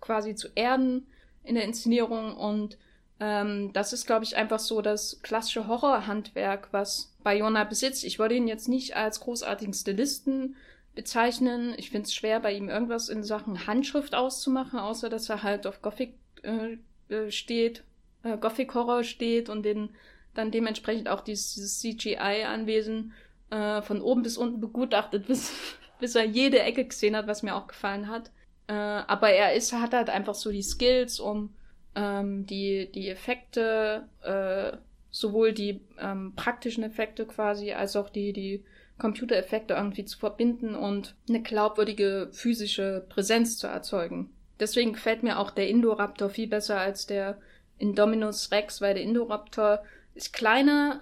quasi zu erden in der Inszenierung und ähm, das ist, glaube ich, einfach so das klassische Horrorhandwerk, was Bayona besitzt. Ich würde ihn jetzt nicht als großartigen Stilisten bezeichnen. Ich finde es schwer, bei ihm irgendwas in Sachen Handschrift auszumachen, außer dass er halt auf Gothic äh, äh steht, äh, Gothic Horror steht und den dann dementsprechend auch dieses, dieses CGI-Anwesen äh, von oben bis unten begutachtet, bis, bis er jede Ecke gesehen hat, was mir auch gefallen hat. Äh, aber er ist, hat halt einfach so die Skills, um ähm, die, die Effekte, äh, sowohl die ähm, praktischen Effekte quasi, als auch die, die Computereffekte irgendwie zu verbinden und eine glaubwürdige physische Präsenz zu erzeugen. Deswegen gefällt mir auch der Indoraptor viel besser als der Indominus Rex, weil der Indoraptor ist kleiner,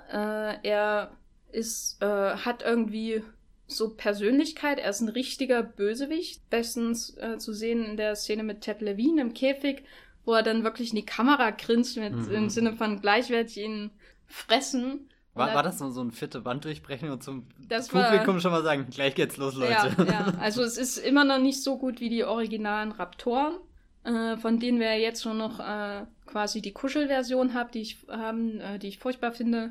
äh, er ist, äh, hat irgendwie so Persönlichkeit, er ist ein richtiger Bösewicht. Bestens äh, zu sehen in der Szene mit Ted Levine im Käfig, wo er dann wirklich in die Kamera grinst mit, mhm. im Sinne von gleichwertig ihn fressen. War, war das so, so ein vierte Wand durchbrechen und zum Publikum war, schon mal sagen, gleich geht's los, Leute. Ja, ja, also es ist immer noch nicht so gut wie die originalen Raptoren, äh, von denen wir jetzt schon noch äh, quasi die Kuschelversion haben, die ich, haben, äh, die ich furchtbar finde.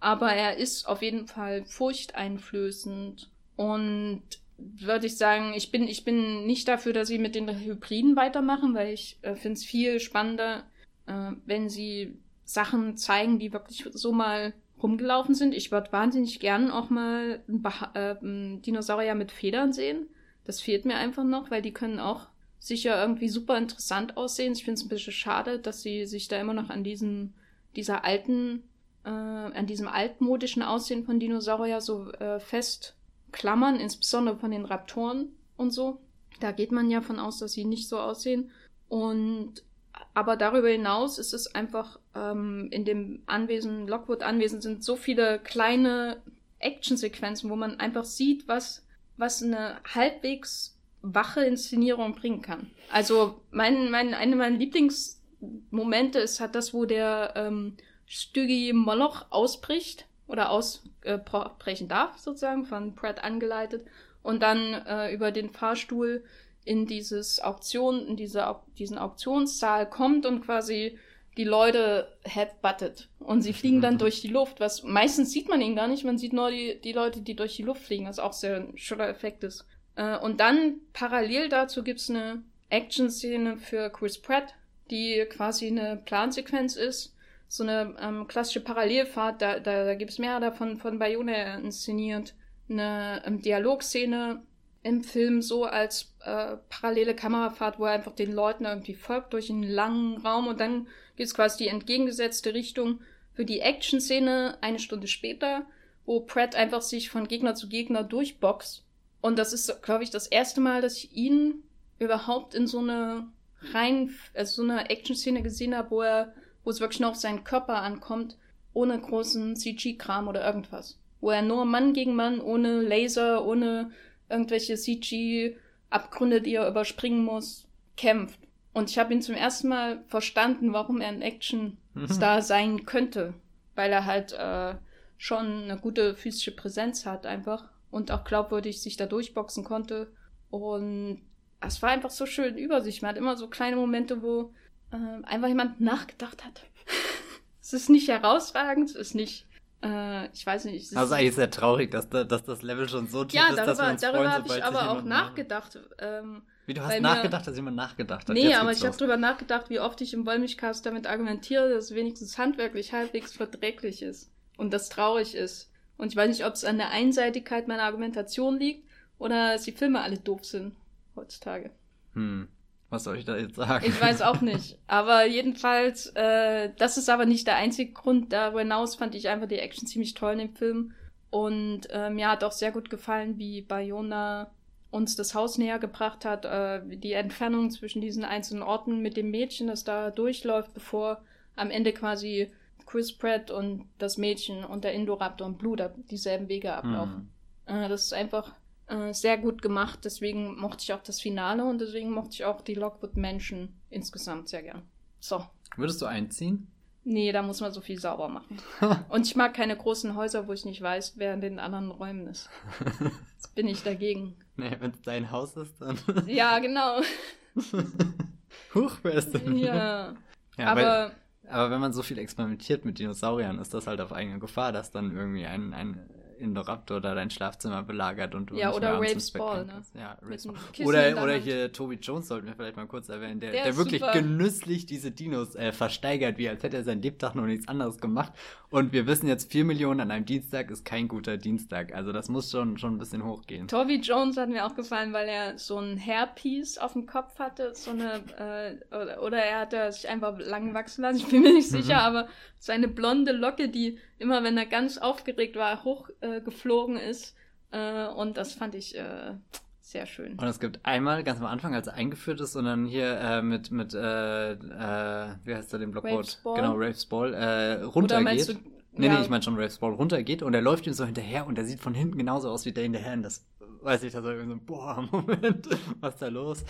Aber er ist auf jeden Fall furchteinflößend und würde ich sagen, ich bin, ich bin nicht dafür, dass sie mit den Hybriden weitermachen, weil ich äh, finde es viel spannender, äh, wenn sie Sachen zeigen, die wirklich so mal rumgelaufen sind. Ich würde wahnsinnig gern auch mal einen, äh, Dinosaurier mit Federn sehen. Das fehlt mir einfach noch, weil die können auch sicher irgendwie super interessant aussehen. Ich finde es ein bisschen schade, dass sie sich da immer noch an diesen, dieser alten, äh, an diesem altmodischen Aussehen von Dinosaurier so äh, fest klammern, insbesondere von den Raptoren und so. Da geht man ja von aus, dass sie nicht so aussehen. Und aber darüber hinaus ist es einfach ähm, in dem Anwesen, Lockwood-Anwesen sind so viele kleine Actionsequenzen, wo man einfach sieht, was, was eine halbwegs wache Inszenierung bringen kann. Also mein, mein, eine meiner Lieblingsmomente ist halt das, wo der ähm, Stügi Moloch ausbricht oder ausbrechen äh, darf, sozusagen, von Pratt angeleitet, und dann äh, über den Fahrstuhl in dieses Auktion, in diese, diesen Auktionssaal kommt und quasi die Leute headbuttet. Und sie fliegen dann mhm. durch die Luft, was meistens sieht man ihn gar nicht, man sieht nur die, die Leute, die durch die Luft fliegen, was auch sehr ein schöner Effekt ist. Äh, und dann parallel dazu gibt's eine Action-Szene für Chris Pratt, die quasi eine Plansequenz ist. So eine ähm, klassische Parallelfahrt, da, da, da gibt es mehr davon von Bayona inszeniert. Eine ähm, Dialogszene im Film so als äh, parallele Kamerafahrt, wo er einfach den Leuten irgendwie folgt durch einen langen Raum und dann gibt es quasi die entgegengesetzte Richtung für die Action-Szene eine Stunde später, wo Pratt einfach sich von Gegner zu Gegner durchboxt. Und das ist, glaube ich, das erste Mal, dass ich ihn überhaupt in so eine rein, also so eine Action-Szene gesehen habe, wo er, wo es wirklich noch auf seinen Körper ankommt, ohne großen CG-Kram oder irgendwas. Wo er nur Mann gegen Mann, ohne Laser, ohne irgendwelche CG-Abgründe, die er überspringen muss, kämpft. Und ich habe ihn zum ersten Mal verstanden, warum er ein Action-Star sein könnte. Weil er halt äh, schon eine gute physische Präsenz hat einfach und auch glaubwürdig sich da durchboxen konnte. Und es war einfach so schön über sich. Man hat immer so kleine Momente, wo äh, einfach jemand nachgedacht hat. es ist nicht herausragend, es ist nicht äh, ich weiß nicht. Es also eigentlich sehr traurig, dass, da, dass das Level schon so tief ja, ist, darüber, dass wir uns darüber habe ich aber auch nachgedacht. Ähm, wie, du hast nachgedacht, dass jemand nachgedacht hat? Nee, aber ich habe darüber nachgedacht, wie oft ich im Wollmilchcast damit argumentiere, dass es wenigstens handwerklich halbwegs verträglich ist. Und das traurig ist. Und ich weiß nicht, ob es an der Einseitigkeit meiner Argumentation liegt oder dass die Filme alle doof sind heutzutage. Hm. Was soll ich da jetzt sagen? Ich weiß auch nicht. Aber jedenfalls, äh, das ist aber nicht der einzige Grund. Darüber hinaus fand ich einfach die Action ziemlich toll in dem Film. Und äh, mir hat auch sehr gut gefallen, wie Bayona uns das Haus näher gebracht hat. Äh, die Entfernung zwischen diesen einzelnen Orten mit dem Mädchen, das da durchläuft, bevor am Ende quasi Chris Pratt und das Mädchen und der Indoraptor und Blue dieselben Wege ablaufen. Mhm. Äh, das ist einfach äh, sehr gut gemacht. Deswegen mochte ich auch das Finale und deswegen mochte ich auch die Lockwood-Menschen insgesamt sehr gern. So. Würdest du einziehen? Nee, da muss man so viel sauber machen. und ich mag keine großen Häuser, wo ich nicht weiß, wer in den anderen Räumen ist. Jetzt bin ich dagegen. Nee, wenn es dein Haus ist, dann. ja, genau. Huch, wer ist denn? Ja. ja aber. Weil, aber wenn man so viel experimentiert mit Dinosauriern, ist das halt auf eigene Gefahr, dass dann irgendwie ein, ein Indoraptor da dein Schlafzimmer belagert und du ja, oder Raves Ball, ne? Ja, Raves Ball. Oder, oder hier Toby Jones sollten wir vielleicht mal kurz erwähnen, der, der, der wirklich super. genüsslich diese Dinos äh, versteigert, wie als hätte er sein Lebtag noch nichts anderes gemacht. Und wir wissen jetzt, 4 Millionen an einem Dienstag ist kein guter Dienstag. Also das muss schon, schon ein bisschen hochgehen. Toby Jones hat mir auch gefallen, weil er so ein Hairpiece auf dem Kopf hatte, so eine, äh, oder, oder er hat sich einfach lang wachsen lassen, ich bin mir nicht sicher, mhm. aber seine blonde Locke, die immer wenn er ganz aufgeregt war, hochgeflogen äh, ist Äh, und das fand ich äh, sehr schön. Und es gibt einmal ganz am Anfang, als er eingeführt ist, und dann hier äh, mit, mit äh, äh, wie heißt er, den Blockboard? Genau, Raves Ball, äh, runtergeht. Du, nee, ja. nee, ich meine schon Raves Ball runtergeht und er läuft ihm so hinterher und er sieht von hinten genauso aus wie der hinterher. Und das weiß ich, dass er irgendwie so, boah, Moment, was ist da los?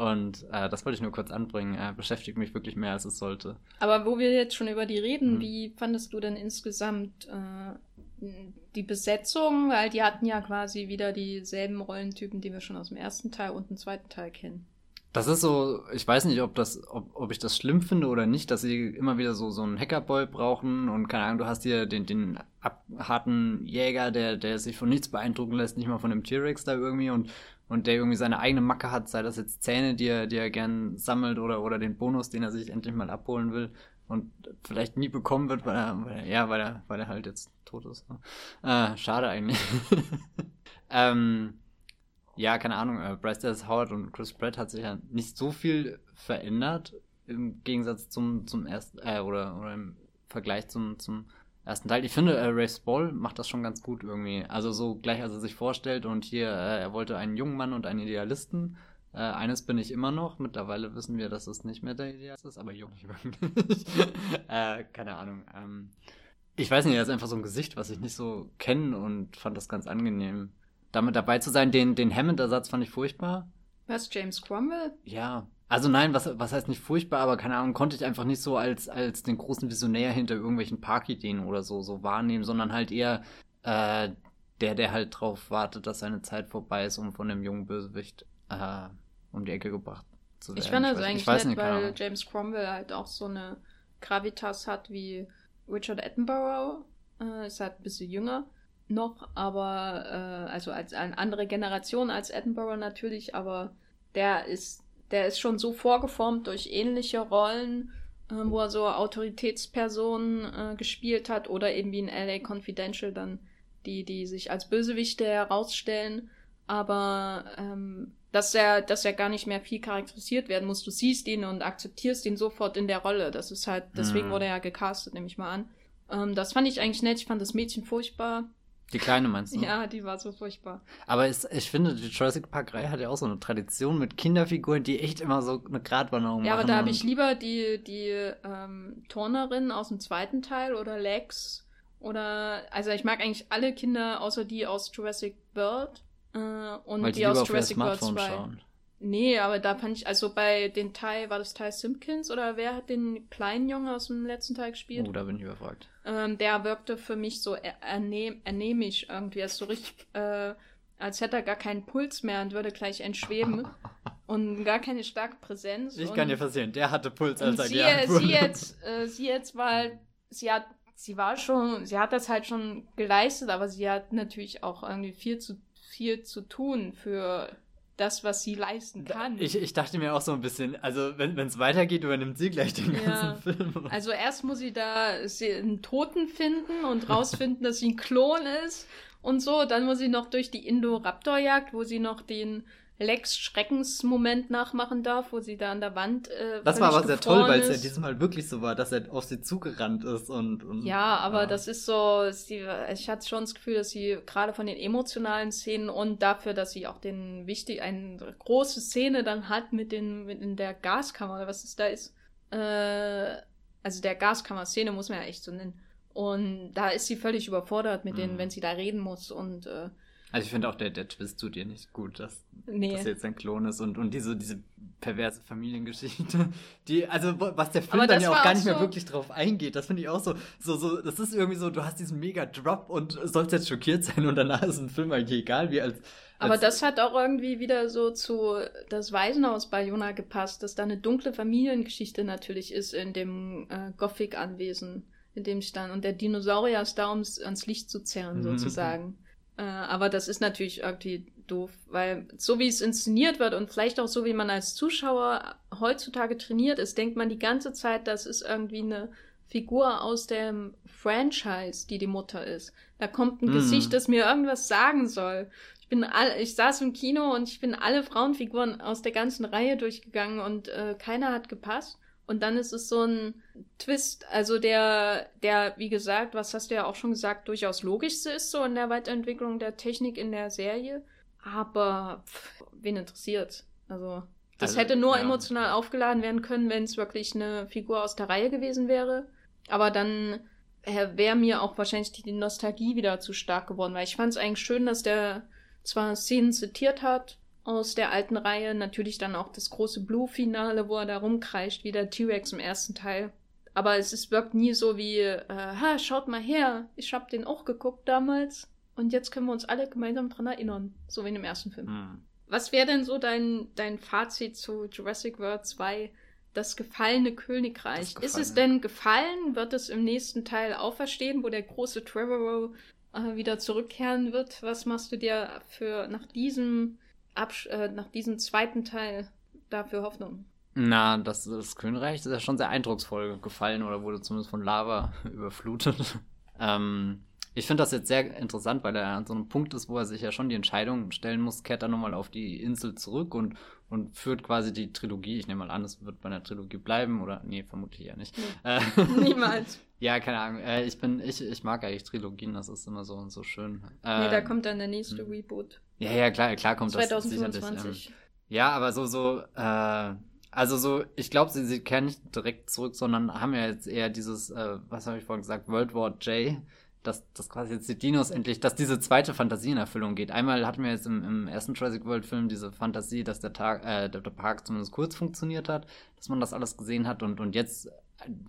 Und äh, das wollte ich nur kurz anbringen. Er beschäftigt mich wirklich mehr, als es sollte. Aber wo wir jetzt schon über die reden, mhm. wie fandest du denn insgesamt äh, die Besetzung, weil die hatten ja quasi wieder dieselben Rollentypen, die wir schon aus dem ersten Teil und dem zweiten Teil kennen. Das ist so, ich weiß nicht, ob das, ob, ob ich das schlimm finde oder nicht, dass sie immer wieder so, so einen Hackerboy brauchen und keine Ahnung, du hast hier den, den ab, harten Jäger, der, der sich von nichts beeindrucken lässt, nicht mal von dem T-Rex da irgendwie und, und der irgendwie seine eigene Macke hat, sei das jetzt Zähne, die er, die er gern sammelt oder, oder den Bonus, den er sich endlich mal abholen will und vielleicht nie bekommen wird, weil er, weil er ja, weil er, weil er halt jetzt tot ist. Ne? Äh, schade eigentlich. ähm, ja, keine Ahnung, äh, Bryce Dallas Howard und Chris Pratt hat sich ja nicht so viel verändert im Gegensatz zum, zum ersten, äh, oder, oder im Vergleich zum, zum ersten Teil. Ich finde, äh, Ray Spall macht das schon ganz gut irgendwie. Also so gleich, als er sich vorstellt und hier, äh, er wollte einen jungen Mann und einen Idealisten äh, eines bin ich immer noch. Mittlerweile wissen wir, dass es nicht mehr der Ideal ist, aber jung wirklich. äh, keine Ahnung. Ähm, ich weiß nicht, er ist einfach so ein Gesicht, was ich nicht so kenne und fand das ganz angenehm. Damit dabei zu sein, den, den Hammond-Ersatz fand ich furchtbar. Was, James Cromwell? Ja. Also nein, was, was heißt nicht furchtbar, aber keine Ahnung, konnte ich einfach nicht so als, als den großen Visionär hinter irgendwelchen Parkideen oder so, so wahrnehmen, sondern halt eher äh, der, der halt drauf wartet, dass seine Zeit vorbei ist, um von dem jungen Bösewicht äh, um die Ecke gebracht zu werden. Ich fand das ich eigentlich nett, nicht, weil James Cromwell halt auch so eine Gravitas hat wie Richard Attenborough. Äh, ist halt ein bisschen jünger noch, aber äh, also als eine andere Generation als Attenborough natürlich, aber der ist der ist schon so vorgeformt durch ähnliche Rollen, äh, wo er so Autoritätspersonen äh, gespielt hat oder eben wie in LA Confidential dann die die sich als Bösewichte herausstellen, aber ähm, dass er, dass er gar nicht mehr viel charakterisiert werden muss. Du siehst ihn und akzeptierst ihn sofort in der Rolle. Das ist halt, deswegen mhm. wurde er ja gecastet, nehme ich mal an. Ähm, das fand ich eigentlich nett. Ich fand das Mädchen furchtbar. Die Kleine meinst du? Ja, die war so furchtbar. Aber es, ich finde, die Jurassic Park Reihe hat ja auch so eine Tradition mit Kinderfiguren, die echt immer so eine Gratwanderung ja, machen. Ja, aber da habe ich lieber die, die ähm, Turnerin aus dem zweiten Teil oder Lex oder, also ich mag eigentlich alle Kinder außer die aus Jurassic World. Äh, und Weil die, die aus Jurassic World 2. Schauen. Nee, aber da fand ich, also bei den Teil, war das Ty Simpkins oder wer hat den kleinen Jungen aus dem letzten Teil gespielt? Oh, da bin ich überfragt. Ähm, der wirkte für mich so ernehm, ernehmisch irgendwie, also so richtig, äh, als hätte er gar keinen Puls mehr und würde gleich entschweben und gar keine starke Präsenz. Ich kann dir versichern, der hatte Puls, als er sie, wurde. Sie jetzt, äh, sie jetzt war halt, sie hat, sie war schon, sie hat das halt schon geleistet, aber sie hat natürlich auch irgendwie viel zu viel zu tun für das, was sie leisten kann. Ich, ich dachte mir auch so ein bisschen, also wenn es weitergeht, übernimmt sie gleich den ganzen ja. Film. Also erst muss sie da sie einen Toten finden und rausfinden, dass sie ein Klon ist und so. Dann muss sie noch durch die Indoraptor-Jagd, wo sie noch den Lex Schreckensmoment nachmachen darf, wo sie da an der Wand. Äh, das war aber sehr toll, weil es ja dieses Mal wirklich so war, dass er auf sie zugerannt ist und. und ja, aber ja. das ist so, sie, ich hatte schon das Gefühl, dass sie gerade von den emotionalen Szenen und dafür, dass sie auch den wichtig, eine große Szene dann hat mit den, mit in der Gaskammer oder was es da ist. Äh, also der Gaskammer-Szene muss man ja echt so nennen. Und da ist sie völlig überfordert mit denen, mhm. wenn sie da reden muss und äh, also ich finde auch der, der Twist tut ihr nicht gut, dass, nee. dass jetzt ein Klon ist und, und diese, diese perverse Familiengeschichte, die, also was der Film dann ja auch gar nicht so mehr wirklich drauf eingeht, das finde ich auch so, so, so, das ist irgendwie so, du hast diesen mega Drop und sollst jetzt schockiert sein und danach ist ein Film eigentlich egal, wie als, als aber das hat auch irgendwie wieder so zu das Waisenhaus bei Jonah gepasst, dass da eine dunkle Familiengeschichte natürlich ist in dem äh, Gothic-Anwesen, in dem ich dann, und der Dinosaurier ist da, um es ans Licht zu zerren, mhm. sozusagen. Äh, aber das ist natürlich irgendwie doof, weil so wie es inszeniert wird und vielleicht auch so wie man als Zuschauer heutzutage trainiert ist, denkt man die ganze Zeit, das ist irgendwie eine Figur aus dem Franchise, die die Mutter ist. Da kommt ein mm. Gesicht, das mir irgendwas sagen soll. Ich bin all, ich saß im Kino und ich bin alle Frauenfiguren aus der ganzen Reihe durchgegangen und äh, keiner hat gepasst. Und dann ist es so ein Twist, also der, der, wie gesagt, was hast du ja auch schon gesagt, durchaus logischste ist so in der Weiterentwicklung der Technik in der Serie. Aber pff, wen interessiert? Also, das also, hätte nur ja. emotional aufgeladen werden können, wenn es wirklich eine Figur aus der Reihe gewesen wäre. Aber dann äh, wäre mir auch wahrscheinlich die Nostalgie wieder zu stark geworden, weil ich fand es eigentlich schön, dass der zwar Szenen zitiert hat aus der alten Reihe, natürlich dann auch das große Blue-Finale, wo er da rumkreischt, wie der T-Rex im ersten Teil. Aber es ist, wirkt nie so wie, äh, ha, schaut mal her, ich hab den auch geguckt damals und jetzt können wir uns alle gemeinsam dran erinnern, so wie in dem ersten Film. Hm. Was wäre denn so dein, dein Fazit zu Jurassic World 2? Das gefallene Königreich. Das Ist es denn gefallen? Wird es im nächsten Teil auferstehen, wo der große Trevorrow äh, wieder zurückkehren wird? Was machst du dir für nach diesem Absch äh, nach diesem zweiten Teil dafür Hoffnung? Na, das, das Königreich ist ja schon sehr eindrucksvoll gefallen oder wurde zumindest von Lava überflutet. ähm, ich finde das jetzt sehr interessant, weil er an so einem Punkt ist, wo er sich ja schon die Entscheidung stellen muss, kehrt er nochmal auf die Insel zurück und, und führt quasi die Trilogie. Ich nehme mal an, es wird bei einer Trilogie bleiben oder nee, vermutlich ja nicht. Nee. Äh, Niemals. ja, keine Ahnung. Äh, ich bin, ich, ich mag eigentlich Trilogien, das ist immer so so schön. Äh, nee, da kommt dann der nächste hm. Reboot. Ja, ja, klar, klar kommt 2025. das sicherlich. Ähm, ja, aber so, so, äh, also so, ich glaube, sie, sie kehren nicht direkt zurück, sondern haben ja jetzt eher dieses, äh, was habe ich vorhin gesagt, World War J dass, dass quasi jetzt die Dinos endlich, dass diese zweite Fantasie in Erfüllung geht. Einmal hatten wir jetzt im, im ersten Jurassic World Film diese Fantasie, dass der Tag, äh, der, der Park zumindest kurz funktioniert hat, dass man das alles gesehen hat und, und jetzt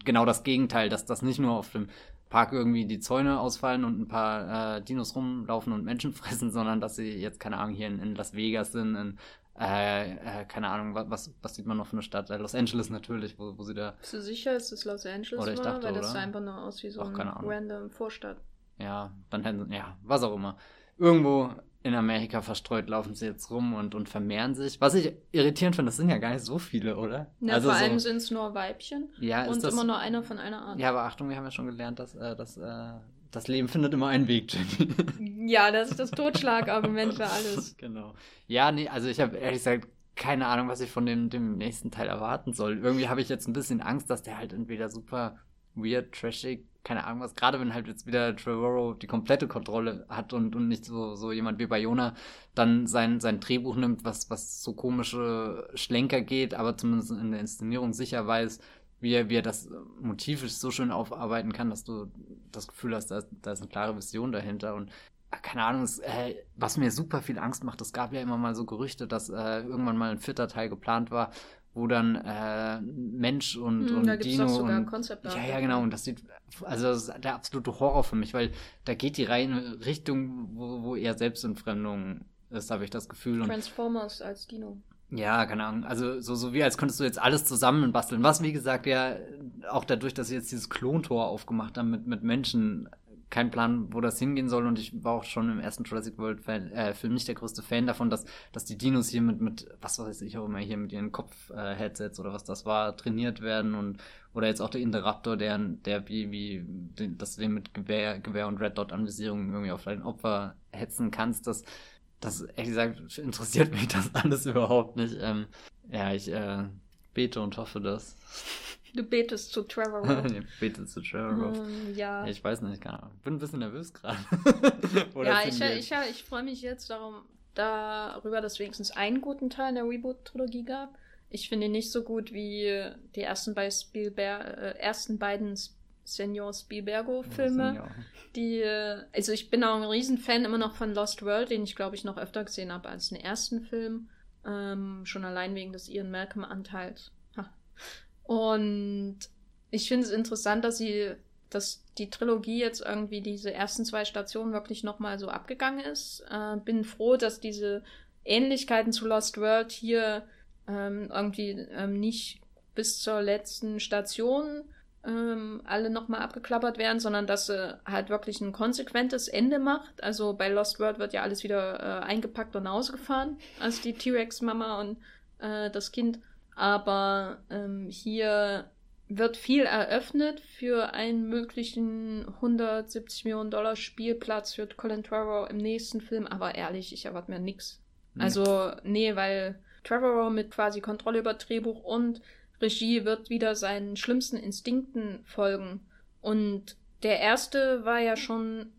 genau das Gegenteil, dass das nicht nur auf dem Park irgendwie die Zäune ausfallen und ein paar äh, Dinos rumlaufen und Menschen fressen, sondern dass sie jetzt, keine Ahnung, hier in, in Las Vegas sind, in, äh, äh, keine Ahnung, was, was sieht man noch für eine Stadt? Äh, Los Angeles natürlich, wo, wo sie da. Bist du sicher, dass es Los Angeles oder ich war? Dachte, weil das sah einfach nur aus wie so ein random Vorstadt. Ja, dann hätten ja, was auch immer. Irgendwo in Amerika verstreut laufen sie jetzt rum und, und vermehren sich. Was ich irritierend finde, das sind ja gar nicht so viele, oder? Ja, also vor allem so, sind es nur Weibchen ja, und das, immer nur einer von einer Art. Ja, aber Achtung, wir haben ja schon gelernt, dass, äh, dass äh, das Leben findet immer einen Weg, Jenny. ja, das ist das Totschlagargument für alles. Genau. Ja, nee, also ich habe ehrlich gesagt keine Ahnung, was ich von dem, dem nächsten Teil erwarten soll. Irgendwie habe ich jetzt ein bisschen Angst, dass der halt entweder super weird, trashig, keine Ahnung was, gerade wenn halt jetzt wieder Trevorrow die komplette Kontrolle hat und, und nicht so, so jemand wie Bayona dann sein, sein Drehbuch nimmt, was, was so komische Schlenker geht, aber zumindest in der Inszenierung sicher weiß, wie er, wie er das motivisch so schön aufarbeiten kann, dass du das Gefühl hast, da ist, da ist eine klare Vision dahinter und ah, keine Ahnung, es, äh, was mir super viel Angst macht, es gab ja immer mal so Gerüchte, dass äh, irgendwann mal ein vierter Teil geplant war, wo dann äh, Mensch und, hm, und da Dino auch sogar und Konzept ja ja genau und das sieht also das ist der absolute Horror für mich, weil da geht die reine Richtung, wo, wo eher Selbstentfremdung ist, habe ich das Gefühl. Und Transformers als Dino. Ja, keine Ahnung. Also so, so wie als könntest du jetzt alles zusammenbasteln. Was, wie gesagt, ja auch dadurch, dass sie jetzt dieses Klontor aufgemacht haben mit, mit Menschen, kein Plan, wo das hingehen soll. Und ich war auch schon im ersten Jurassic World Fan, äh, Film nicht der größte Fan davon, dass, dass die Dinos hier mit, mit, was weiß ich auch immer, hier mit ihren Kopf-Headsets äh, oder was das war, trainiert werden und oder jetzt auch der Interruptor, der, der wie, wie, den, dass du den mit Gewehr, Gewehr und Red Dot Anvisierung irgendwie auf dein Opfer hetzen kannst, das, das, ehrlich gesagt, interessiert mich das alles überhaupt nicht. Ähm, ja, ich äh, bete und hoffe, dass Du betest zu Trevor ich bete zu Trevor. Mm, ja. Ich weiß nicht, keine Ahnung. Bin ein bisschen nervös gerade. ja, ich, ich, ich freue mich jetzt darum, darüber, dass es wenigstens einen guten Teil in der Reboot-Trilogie gab. Ich finde ihn nicht so gut wie die ersten, bei Spielberg, äh, ersten beiden Senior Spielbergo-Filme. Ja, die, äh, also ich bin auch ein Riesenfan immer noch von Lost World, den ich glaube ich noch öfter gesehen habe als den ersten Film. Ähm, schon allein wegen des Ian Malcolm-Anteils. Und ich finde es interessant, dass sie, dass die Trilogie jetzt irgendwie diese ersten zwei Stationen wirklich nochmal so abgegangen ist. Äh, bin froh, dass diese Ähnlichkeiten zu Lost World hier ähm, irgendwie ähm, nicht bis zur letzten Station ähm, alle nochmal abgeklappert werden, sondern dass sie halt wirklich ein konsequentes Ende macht. Also bei Lost World wird ja alles wieder äh, eingepackt und ausgefahren, als die T-Rex-Mama und äh, das Kind aber ähm, hier wird viel eröffnet für einen möglichen 170 Millionen Dollar Spielplatz für Colin Trevorrow im nächsten Film. Aber ehrlich, ich erwarte mir nichts. Also, nee, weil Trevorrow mit quasi Kontrolle über Drehbuch und Regie wird wieder seinen schlimmsten Instinkten folgen. Und der erste war ja schon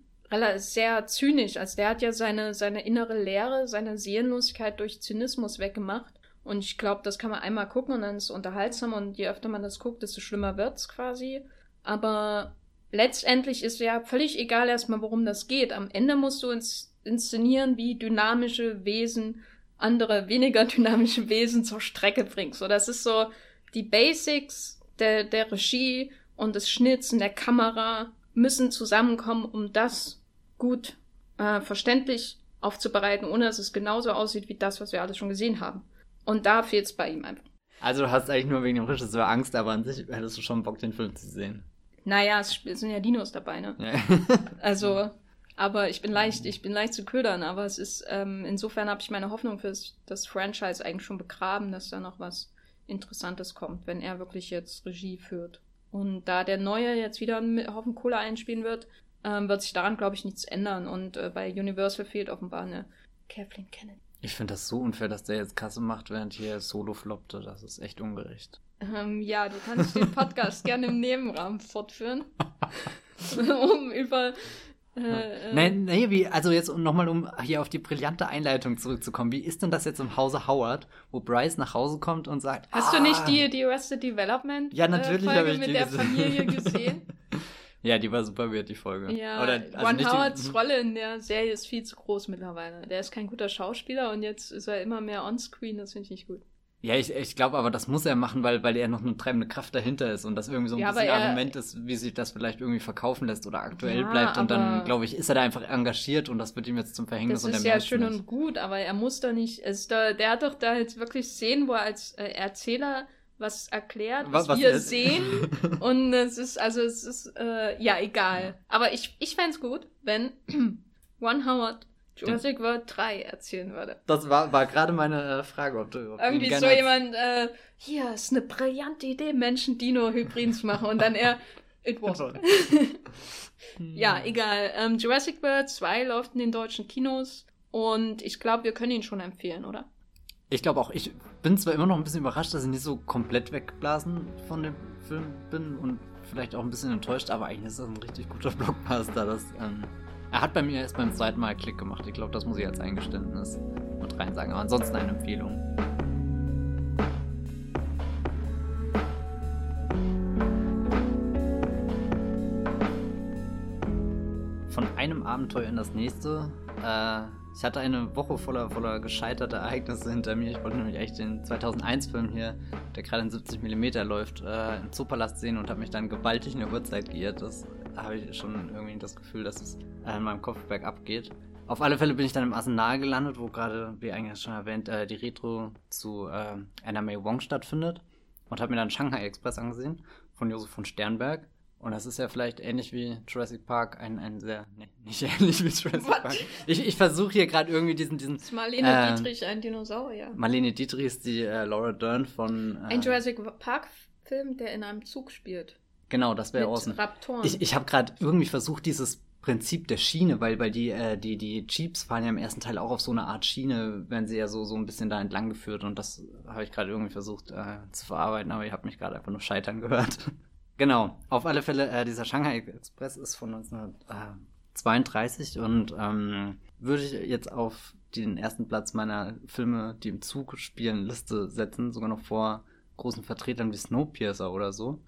sehr zynisch. Also der hat ja seine, seine innere Leere, seine Seelenlosigkeit durch Zynismus weggemacht. Und ich glaube, das kann man einmal gucken und dann ist es unterhaltsam und je öfter man das guckt, desto schlimmer wird's quasi. Aber letztendlich ist ja völlig egal erstmal, worum das geht. Am Ende musst du ins, inszenieren, wie dynamische Wesen andere weniger dynamische Wesen zur Strecke bringst. So, das ist so die Basics der, der Regie und des Schnitts und der Kamera müssen zusammenkommen, um das gut äh, verständlich aufzubereiten, ohne dass es genauso aussieht wie das, was wir alles schon gesehen haben. Und da fehlt es bei ihm einfach. Also du hast eigentlich nur wegen dem Regisseur Angst, aber an sich hättest du schon Bock, den Film zu sehen. Naja, es sind ja Dinos dabei, ne? Ja. also, aber ich bin leicht, ich bin leicht zu ködern, aber es ist, ähm, insofern habe ich meine Hoffnung für das Franchise eigentlich schon begraben, dass da noch was Interessantes kommt, wenn er wirklich jetzt Regie führt. Und da der Neue jetzt wieder einen Haufen Kohle einspielen wird, ähm, wird sich daran, glaube ich, nichts ändern. Und äh, bei Universal fehlt offenbar eine Kathleen Kennedy. Ich finde das so unfair, dass der jetzt Kasse macht, während hier Solo floppte. Das ist echt ungerecht. Ähm, ja, du kannst den Podcast gerne im Nebenraum fortführen. um über. Äh, äh, Nein, nee, wie, also jetzt nochmal, um hier auf die brillante Einleitung zurückzukommen. Wie ist denn das jetzt im Hause Howard, wo Bryce nach Hause kommt und sagt. Hast ah, du nicht die, die Arrested Development ja, natürlich äh, Folge ich mit der gesehen. Familie gesehen? Ja, die war super weird, die Folge. Ja, Oder, also Ron Howards die... Rolle in der Serie ist viel zu groß mittlerweile. Der ist kein guter Schauspieler und jetzt ist er immer mehr onscreen, das finde ich nicht gut. Ja, ich, ich glaube aber, das muss er machen, weil, weil er noch eine treibende Kraft dahinter ist und das irgendwie so ein ja, bisschen er, Argument ist, wie sich das vielleicht irgendwie verkaufen lässt oder aktuell ja, bleibt. Und dann, glaube ich, ist er da einfach engagiert und das wird ihm jetzt zum Verhängnis. Das ist ja schön und gut, aber er muss da nicht, ist da, der hat doch da jetzt wirklich Szenen, wo er als äh, Erzähler was erklärt, was, was wir sehen. Und es ist, also es ist, äh, ja, egal. Aber ich, ich fände gut, wenn One Howard Jurassic World 3 erzählen würde. Das war, war gerade meine äh, Frage, ob du ob Irgendwie so jemand, äh, hier ist eine brillante Idee, Menschen-Dino-Hybriden zu machen. Und dann er, it was. ja, egal. Ähm, Jurassic World 2 läuft in den deutschen Kinos. Und ich glaube, wir können ihn schon empfehlen, oder? Ich glaube auch, ich bin zwar immer noch ein bisschen überrascht, dass ich nicht so komplett weggeblasen von dem Film bin und vielleicht auch ein bisschen enttäuscht, aber eigentlich ist das ein richtig guter Blockbuster. Das, ähm, er hat bei mir erst beim zweiten Mal Klick gemacht. Ich glaube, das muss ich als Eingeständnis mit rein sagen. Aber ansonsten eine Empfehlung. Von einem Abenteuer in das nächste. Äh, ich hatte eine Woche voller, voller gescheiterter Ereignisse hinter mir. Ich wollte nämlich echt den 2001-Film hier, der gerade in 70 mm läuft, äh, im Zoopalast sehen und habe mich dann gewaltig in der Uhrzeit geirrt. Das habe ich schon irgendwie das Gefühl, dass es äh, in meinem Kopf bergab geht. Auf alle Fälle bin ich dann im Arsenal gelandet, wo gerade, wie eigentlich schon erwähnt, äh, die Retro zu äh, Anna May Wong stattfindet. Und habe mir dann Shanghai Express angesehen von Josef von Sternberg. Und das ist ja vielleicht ähnlich wie Jurassic Park, ein, ein sehr, nee, nicht ähnlich wie Jurassic What? Park. Ich, ich versuche hier gerade irgendwie diesen, diesen. Ist Marlene äh, Dietrich ein Dinosaurier? Marlene Dietrich ist die äh, Laura Dern von. Äh, ein Jurassic Park Film, der in einem Zug spielt. Genau, das wäre außen. Raptoren. Ich, ich habe gerade irgendwie versucht, dieses Prinzip der Schiene, weil, weil die, äh, die, die Jeeps fahren ja im ersten Teil auch auf so eine Art Schiene, werden sie ja so, so ein bisschen da entlang geführt und das habe ich gerade irgendwie versucht äh, zu verarbeiten, aber ihr habt mich gerade einfach nur scheitern gehört. Genau, auf alle Fälle, äh, dieser Shanghai Express ist von 1932 und ähm, würde ich jetzt auf den ersten Platz meiner Filme, die im Zug spielen, Liste setzen, sogar noch vor großen Vertretern wie Snowpiercer oder so,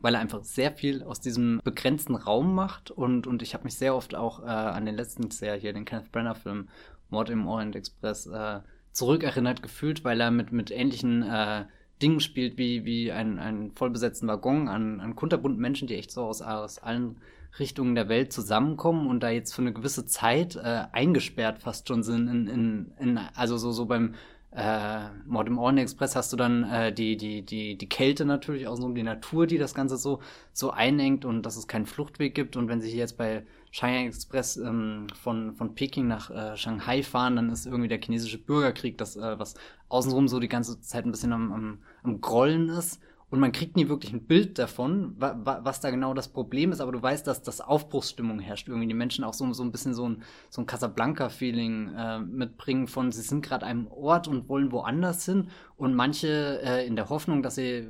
weil er einfach sehr viel aus diesem begrenzten Raum macht und, und ich habe mich sehr oft auch äh, an den letzten sehr hier, den Kenneth Brenner Film Mord im Orient Express äh, zurückerinnert gefühlt, weil er mit, mit ähnlichen äh, Dingen spielt, wie, wie ein vollbesetzten Waggon an, an kunterbunten Menschen, die echt so aus, aus allen Richtungen der Welt zusammenkommen und da jetzt für eine gewisse Zeit äh, eingesperrt fast schon sind. In, in, in, also so, so beim äh, Mord im Orient Express hast du dann äh, die, die, die, die Kälte natürlich, außenrum die Natur, die das Ganze so, so einengt und dass es keinen Fluchtweg gibt. Und wenn sie hier jetzt bei Shanghai Express ähm, von, von Peking nach äh, Shanghai fahren, dann ist irgendwie der chinesische Bürgerkrieg, das, äh, was außenrum so die ganze Zeit ein bisschen am, am, am Grollen ist. Und man kriegt nie wirklich ein Bild davon, wa wa was da genau das Problem ist, aber du weißt, dass das Aufbruchsstimmung herrscht. Irgendwie die Menschen auch so, so ein bisschen so ein, so ein Casablanca-Feeling äh, mitbringen von, sie sind gerade einem Ort und wollen woanders hin und manche äh, in der Hoffnung, dass sie äh,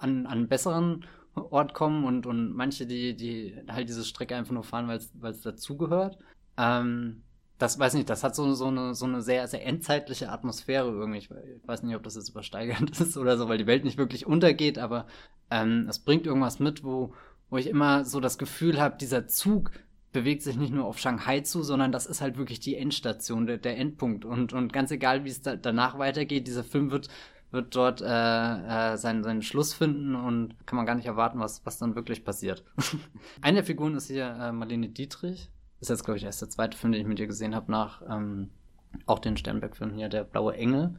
an, an einen besseren Ort kommen und, und manche, die, die halt diese Strecke einfach nur fahren, weil es dazugehört. Ähm, das weiß nicht, das hat so, so, eine, so eine sehr, sehr endzeitliche Atmosphäre irgendwie. Ich weiß nicht, ob das jetzt übersteigernd ist oder so, weil die Welt nicht wirklich untergeht, aber ähm, es bringt irgendwas mit, wo, wo ich immer so das Gefühl habe, dieser Zug bewegt sich nicht nur auf Shanghai zu, sondern das ist halt wirklich die Endstation, der, der Endpunkt. Und, und ganz egal, wie es da, danach weitergeht, dieser Film wird, wird dort äh, äh, seinen, seinen Schluss finden und kann man gar nicht erwarten, was, was dann wirklich passiert. Eine der Figuren ist hier äh, Marlene Dietrich ist jetzt, glaube ich, erst der zweite Film, den ich mit dir gesehen habe, nach ähm, auch den Sternberg-Film hier, Der Blaue Engel.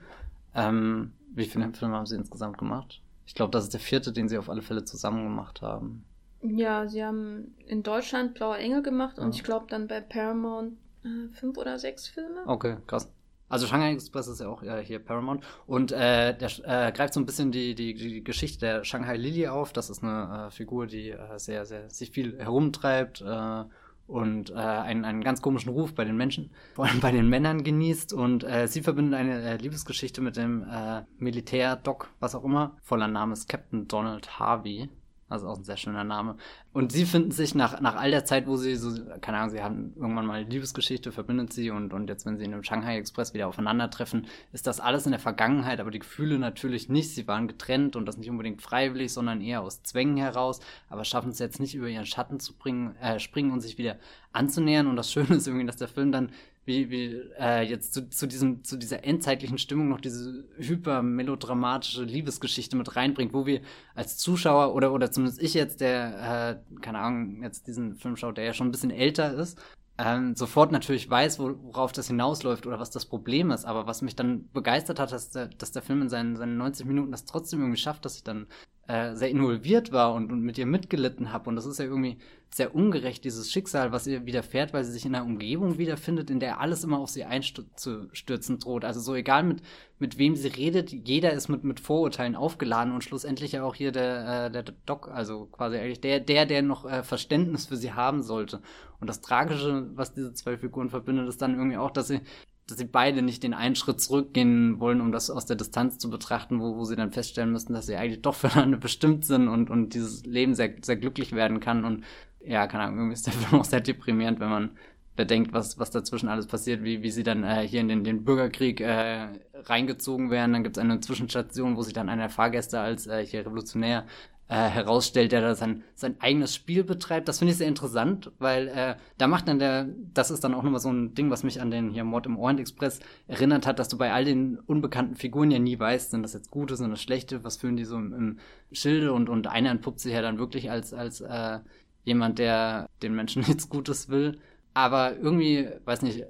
Ähm, wie viele Filme haben sie insgesamt gemacht? Ich glaube, das ist der vierte, den sie auf alle Fälle zusammen gemacht haben. Ja, sie haben in Deutschland Blaue Engel gemacht ja. und ich glaube dann bei Paramount äh, fünf oder sechs Filme. Okay, krass. Also Shanghai Express ist ja auch ja, hier Paramount und äh, der äh, greift so ein bisschen die, die, die Geschichte der Shanghai Lily auf. Das ist eine äh, Figur, die äh, sehr, sehr sich viel herumtreibt äh, und äh, einen, einen ganz komischen Ruf bei den Menschen, vor allem bei den Männern genießt. Und äh, sie verbindet eine äh, Liebesgeschichte mit dem äh, Militär-Doc, was auch immer. Voller Name ist Captain Donald Harvey. Also auch ein sehr schöner Name. Und sie finden sich nach, nach all der Zeit, wo sie so, keine Ahnung, sie haben irgendwann mal eine Liebesgeschichte, verbindet sie und, und jetzt, wenn sie in dem Shanghai Express wieder aufeinandertreffen, ist das alles in der Vergangenheit, aber die Gefühle natürlich nicht. Sie waren getrennt und das nicht unbedingt freiwillig, sondern eher aus Zwängen heraus, aber schaffen es jetzt nicht über ihren Schatten zu bringen, äh, springen und sich wieder anzunähern. Und das Schöne ist irgendwie, dass der Film dann wie, wie äh, jetzt zu, zu, diesem, zu dieser endzeitlichen Stimmung noch diese hypermelodramatische Liebesgeschichte mit reinbringt, wo wir als Zuschauer oder, oder zumindest ich jetzt, der, äh, keine Ahnung, jetzt diesen Film schaut, der ja schon ein bisschen älter ist, ähm, sofort natürlich weiß, worauf das hinausläuft oder was das Problem ist. Aber was mich dann begeistert hat, dass der, dass der Film in seinen, seinen 90 Minuten das trotzdem irgendwie schafft, dass ich dann äh, sehr involviert war und, und mit ihr mitgelitten habe. Und das ist ja irgendwie sehr ungerecht, dieses Schicksal, was ihr widerfährt, weil sie sich in einer Umgebung wiederfindet, in der alles immer auf sie einzustürzen droht. Also so egal mit, mit wem sie redet, jeder ist mit, mit Vorurteilen aufgeladen und schlussendlich ja auch hier der, äh, der Doc, also quasi eigentlich der, der, der noch äh, Verständnis für sie haben sollte. Und das Tragische, was diese zwei Figuren verbindet, ist dann irgendwie auch, dass sie dass sie beide nicht den einen Schritt zurückgehen wollen, um das aus der Distanz zu betrachten, wo, wo sie dann feststellen müssen, dass sie eigentlich doch füreinander bestimmt sind und, und dieses Leben sehr, sehr glücklich werden kann. Und ja, keine Ahnung, irgendwie ist der Film auch sehr deprimierend, wenn man bedenkt, was, was dazwischen alles passiert, wie, wie sie dann äh, hier in den, den Bürgerkrieg äh, reingezogen werden. Dann gibt es eine Zwischenstation, wo sich dann einer Fahrgäste als äh, hier Revolutionär äh, herausstellt, der da sein, sein eigenes Spiel betreibt. Das finde ich sehr interessant, weil äh, da macht dann der, das ist dann auch nochmal so ein Ding, was mich an den hier Mord im Orient Express erinnert hat, dass du bei all den unbekannten Figuren ja nie weißt, sind das jetzt gute, sind das schlechte, was führen die so im, im Schilde und, und einer entpuppt sich ja dann wirklich als, als äh, jemand, der den Menschen nichts Gutes will. Aber irgendwie, weiß nicht,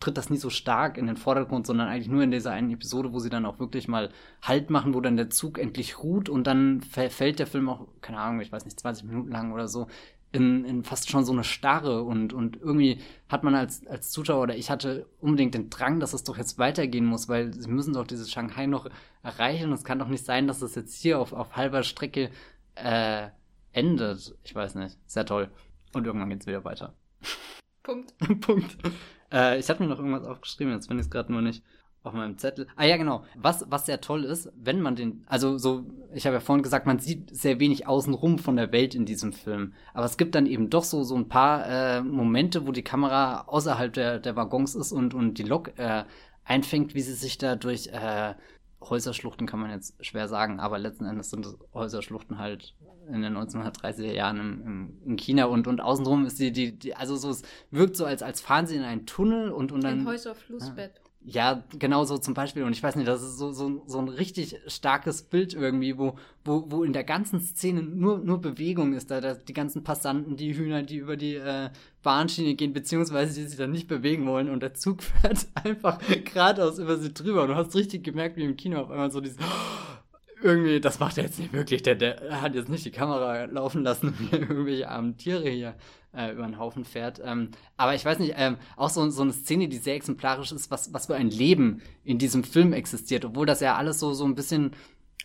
tritt das nie so stark in den Vordergrund, sondern eigentlich nur in dieser einen Episode, wo sie dann auch wirklich mal Halt machen, wo dann der Zug endlich ruht und dann fällt der Film auch, keine Ahnung, ich weiß nicht, 20 Minuten lang oder so, in, in fast schon so eine Starre und, und irgendwie hat man als, als Zuschauer oder ich hatte unbedingt den Drang, dass es doch jetzt weitergehen muss, weil sie müssen doch dieses Shanghai noch erreichen. Es kann doch nicht sein, dass es jetzt hier auf, auf halber Strecke äh, endet. Ich weiß nicht. Sehr toll. Und irgendwann geht's wieder weiter. Punkt. Punkt. Äh, ich hatte mir noch irgendwas aufgeschrieben, jetzt finde ich es gerade nur nicht auf meinem Zettel. Ah ja, genau. Was, was sehr toll ist, wenn man den, also so, ich habe ja vorhin gesagt, man sieht sehr wenig außenrum von der Welt in diesem Film. Aber es gibt dann eben doch so, so ein paar äh, Momente, wo die Kamera außerhalb der, der Waggons ist und, und die Lok äh, einfängt, wie sie sich da durch äh, Häuserschluchten kann man jetzt schwer sagen, aber letzten Endes sind Häuserschluchten halt in den 1930er Jahren im, im, in China und, und außenrum ist die, die, die, also so, es wirkt so, als, als fahren sie in einen Tunnel und, und dann. Ein Häuserflussbett. Ja, genau so zum Beispiel. Und ich weiß nicht, das ist so, so, so ein richtig starkes Bild irgendwie, wo, wo, wo in der ganzen Szene nur, nur Bewegung ist. Da, da die ganzen Passanten, die Hühner, die über die äh, Bahnschiene gehen, beziehungsweise die sich dann nicht bewegen wollen und der Zug fährt einfach geradeaus über sie drüber. Und du hast richtig gemerkt, wie im Kino auf einmal so dieses irgendwie, das macht er jetzt nicht wirklich. Der, der hat jetzt nicht die Kamera laufen lassen mir irgendwelche armen Tiere hier äh, über den Haufen fährt. Ähm, aber ich weiß nicht, ähm, auch so, so eine Szene, die sehr exemplarisch ist, was, was für ein Leben in diesem Film existiert, obwohl das ja alles so, so ein bisschen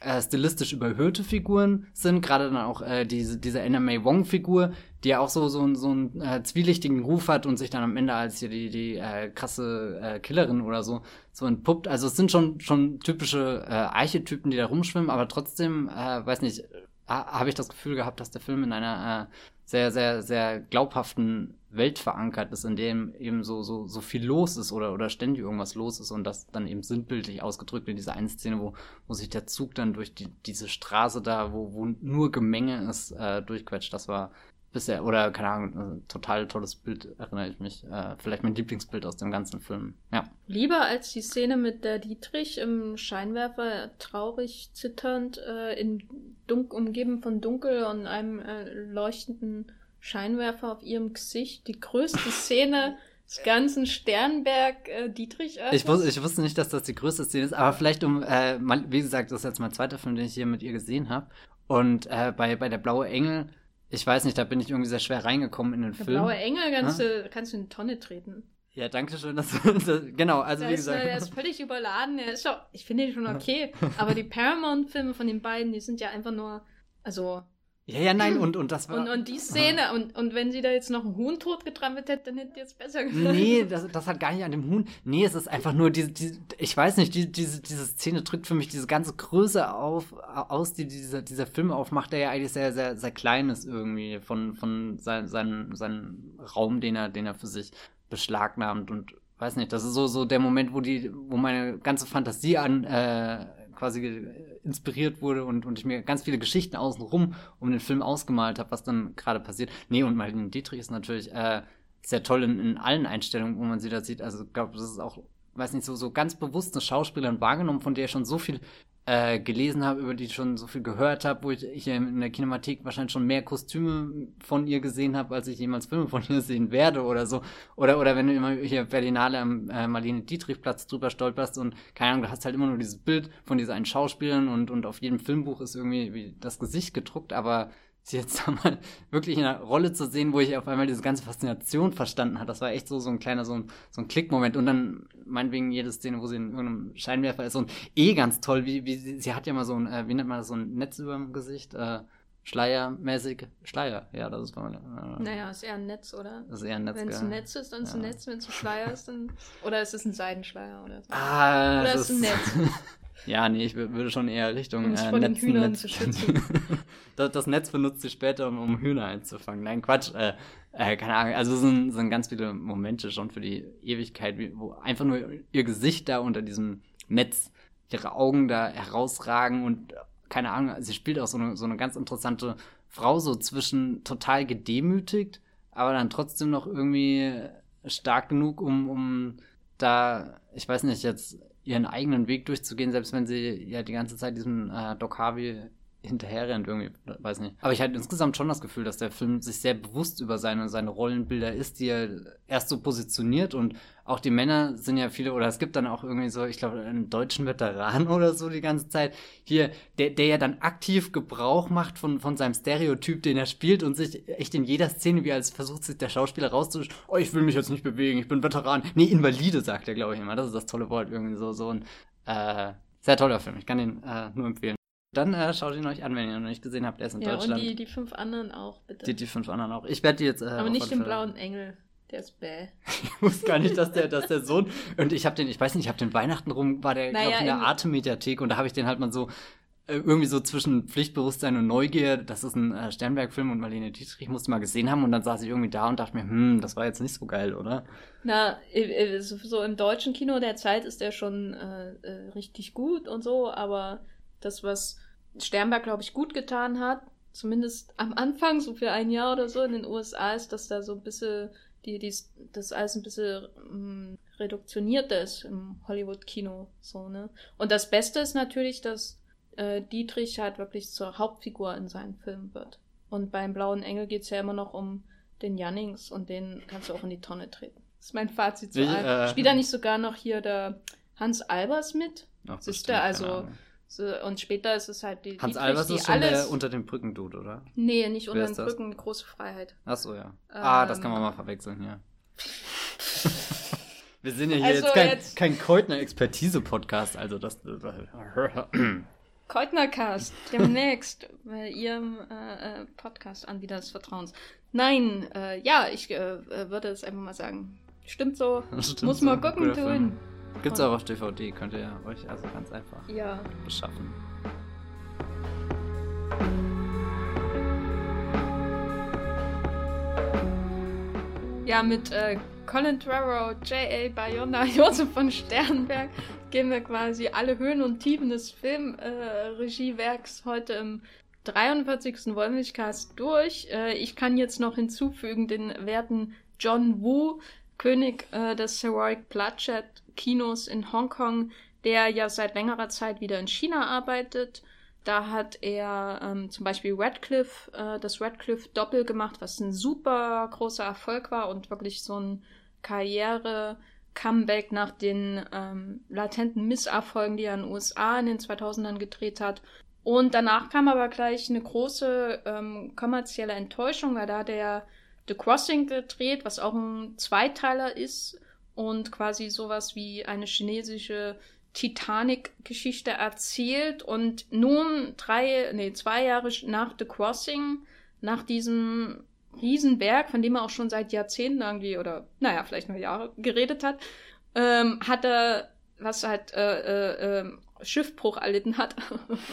äh, stilistisch überhöhte Figuren sind, gerade dann auch äh, diese, diese Anna May Wong-Figur, die ja auch so, so, so einen äh, zwielichtigen Ruf hat und sich dann am Ende als hier die, die äh, krasse äh, Killerin oder so so entpuppt. Also es sind schon, schon typische äh, Archetypen, die da rumschwimmen, aber trotzdem, äh, weiß nicht, habe ich das Gefühl gehabt, dass der Film in einer äh, sehr, sehr, sehr glaubhaften Welt verankert ist, in dem eben so, so, so viel los ist oder, oder ständig irgendwas los ist und das dann eben sinnbildlich ausgedrückt in dieser einen Szene, wo, wo sich der Zug dann durch die, diese Straße da, wo, wo nur Gemenge ist, äh, durchquetscht. Das war bisher, oder keine Ahnung, total tolles Bild, erinnere ich mich. Äh, vielleicht mein Lieblingsbild aus dem ganzen Film. Ja. Lieber als die Szene mit der Dietrich im Scheinwerfer, traurig, zitternd, äh, in dunk umgeben von Dunkel und einem äh, leuchtenden Scheinwerfer auf ihrem Gesicht. Die größte Szene des ganzen Sternberg äh, Dietrich. Ich, wus ich wusste nicht, dass das die größte Szene ist, aber vielleicht um, äh, mal, wie gesagt, das ist jetzt mein zweiter Film, den ich hier mit ihr gesehen habe. Und äh, bei, bei der Blaue Engel ich weiß nicht, da bin ich irgendwie sehr schwer reingekommen in den Der Film. Blaue Engel kannst, du, kannst du in die Tonne treten. Ja, danke schön, dass du, das, genau, also der wie ist, gesagt. Der ist völlig überladen, der ist schon, ich finde ihn schon okay, aber die Paramount-Filme von den beiden, die sind ja einfach nur, also ja, ja, nein, und, und das war. Und, und die Szene, und, und wenn sie da jetzt noch einen Huhn totgetrampelt hätte, dann hätte jetzt besser gefallen. Nee, das, das hat gar nicht an dem Huhn. Nee, es ist einfach nur diese, diese ich weiß nicht, die, diese, diese Szene drückt für mich diese ganze Größe auf, aus, die dieser, dieser Film aufmacht, der ja eigentlich sehr, sehr, sehr klein ist irgendwie von, von sein, seinem, seinem Raum, den er, den er für sich beschlagnahmt und weiß nicht, das ist so, so der Moment, wo die, wo meine ganze Fantasie an, äh, quasi inspiriert wurde und, und ich mir ganz viele Geschichten außenrum um den Film ausgemalt habe, was dann gerade passiert. Nee, und Marlene Dietrich ist natürlich äh, sehr toll in, in allen Einstellungen, wo man sie da sieht. Also ich glaube, das ist auch, weiß nicht, so, so ganz bewusst eine Schauspielerin wahrgenommen, von der ich schon so viel äh, gelesen habe, über die ich schon so viel gehört habe, wo ich, ich in der Kinemathek wahrscheinlich schon mehr Kostüme von ihr gesehen habe, als ich jemals Filme von ihr sehen werde oder so. Oder, oder wenn du immer hier Berlinale am äh, Marlene Dietrich-Platz drüber stolperst und keine Ahnung, du hast halt immer nur dieses Bild von dieser einen Schauspielerin und, und auf jedem Filmbuch ist irgendwie wie das Gesicht gedruckt, aber sie jetzt mal wirklich in einer Rolle zu sehen, wo ich auf einmal diese ganze Faszination verstanden habe. Das war echt so, so ein kleiner, so ein, so ein Klickmoment. Und dann meinetwegen jede Szene, wo sie in irgendeinem Scheinwerfer ist. Und eh ganz toll, wie, wie sie, sie hat ja mal so ein, äh, wie nennt man das, so ein Netz über dem Gesicht, äh, Schleiermäßig. Schleier, ja, das ist mal. Äh, naja, ist eher ein Netz, oder? Das ist eher ein Netz. Wenn es ein Netz ist, dann ist es ja. ein Netz. Wenn es ein Schleier ist, dann. Oder ist es ein Seidenschleier oder so? Ah, oder ist es ein Netz? Ja, nee, ich würde schon eher Richtung um äh, Netz, Hühnern Netz. zu schützen. das, das, Netz benutzt sie später, um, um Hühner einzufangen. Nein, Quatsch. Äh, äh, keine Ahnung. Also es sind, sind ganz viele Momente schon für die Ewigkeit, wo einfach nur ihr Gesicht da unter diesem Netz, ihre Augen da herausragen und keine Ahnung, sie spielt auch so eine, so eine ganz interessante Frau, so zwischen total gedemütigt, aber dann trotzdem noch irgendwie stark genug, um, um da, ich weiß nicht, jetzt ihren eigenen Weg durchzugehen, selbst wenn sie ja die ganze Zeit diesem äh, Doc Harvey hinterherrennt irgendwie, weiß nicht. Aber ich hatte insgesamt schon das Gefühl, dass der Film sich sehr bewusst über seine, seine Rollenbilder ist, die er erst so positioniert und auch die Männer sind ja viele, oder es gibt dann auch irgendwie so, ich glaube, einen deutschen Veteran oder so die ganze Zeit hier, der, der ja dann aktiv Gebrauch macht von, von seinem Stereotyp, den er spielt und sich echt in jeder Szene, wie als versucht sich der Schauspieler rauszuschreiben, oh, ich will mich jetzt nicht bewegen, ich bin Veteran. Nee, Invalide, sagt er, glaube ich immer. Das ist das tolle Wort irgendwie so, so ein, äh, sehr toller Film. Ich kann ihn äh, nur empfehlen. Dann äh, schaut ihn euch an, wenn ihr ihn noch nicht gesehen habt. Er ist in ja, Deutschland. Und die, die fünf anderen auch, bitte. Die, die fünf anderen auch. Ich werde die jetzt. Äh, Aber nicht den blauen Engel. Der ist bäh. ich wusste gar nicht, dass der, dass der Sohn. Und ich habe den, ich weiß nicht, ich habe den Weihnachten rum, war der, naja, glaube in der Arte-Mediathek und da habe ich den halt mal so äh, irgendwie so zwischen Pflichtbewusstsein und Neugier, das ist ein äh, Sternberg-Film und Marlene Dietrich musste mal gesehen haben und dann saß ich irgendwie da und dachte mir, hm, das war jetzt nicht so geil, oder? Na, so im deutschen Kino der Zeit ist der schon äh, äh, richtig gut und so, aber das, was Sternberg, glaube ich, gut getan hat, zumindest am Anfang, so für ein Jahr oder so in den USA, ist, dass da so ein bisschen die, die, das alles ein bisschen ähm, reduktionierter ist im Hollywood-Kino. So, ne? Und das Beste ist natürlich, dass äh, Dietrich halt wirklich zur Hauptfigur in seinen Filmen wird. Und beim Blauen Engel geht's ja immer noch um den Jannings und den kannst du auch in die Tonne treten. Das ist mein Fazit zu allem. Äh, Spielt da nicht sogar noch hier der Hans Albers mit? Ach, Siehst du, also so, und später ist es halt die. Hans Dietrich, Albers ist schon alles... der unter dem Brückendude, oder? Nee, nicht unter den Brücken, große Freiheit. Ach so, ja. Ähm, ah, das kann man mal verwechseln, ja. Wir sind ja hier also jetzt kein, jetzt... kein Keutner-Expertise-Podcast, also das. Keutnercast, demnächst bei Ihrem äh, äh, Podcast-Anbieter des Vertrauens. Nein, äh, ja, ich äh, würde es einfach mal sagen. Stimmt so. Stimmt Muss so. mal gucken tun. Gibt's auch auf DVD, könnt ihr euch also ganz einfach ja. beschaffen. Ja, mit äh, Colin Trevorrow, J.A. Bayona, Josef von Sternberg gehen wir quasi alle Höhen und Tiefen des Filmregiewerks äh, heute im 43. Wollmilchcast durch. Äh, ich kann jetzt noch hinzufügen den werten John Woo, König äh, des Heroic Bloodshed Kinos in Hongkong, der ja seit längerer Zeit wieder in China arbeitet. Da hat er ähm, zum Beispiel Radcliffe, äh, das Radcliffe-Doppel gemacht, was ein super großer Erfolg war und wirklich so ein Karriere-Comeback nach den ähm, latenten Misserfolgen, die er in den USA in den 2000ern gedreht hat. Und danach kam aber gleich eine große ähm, kommerzielle Enttäuschung, weil da der The Crossing gedreht, was auch ein Zweiteiler ist und quasi sowas wie eine chinesische Titanic-Geschichte erzählt. Und nun drei, nee, zwei Jahre nach The Crossing, nach diesem Riesenberg, von dem er auch schon seit Jahrzehnten irgendwie oder naja, vielleicht noch Jahre geredet hat, ähm, hat er, was halt äh, äh, äh, Schiffbruch erlitten hat,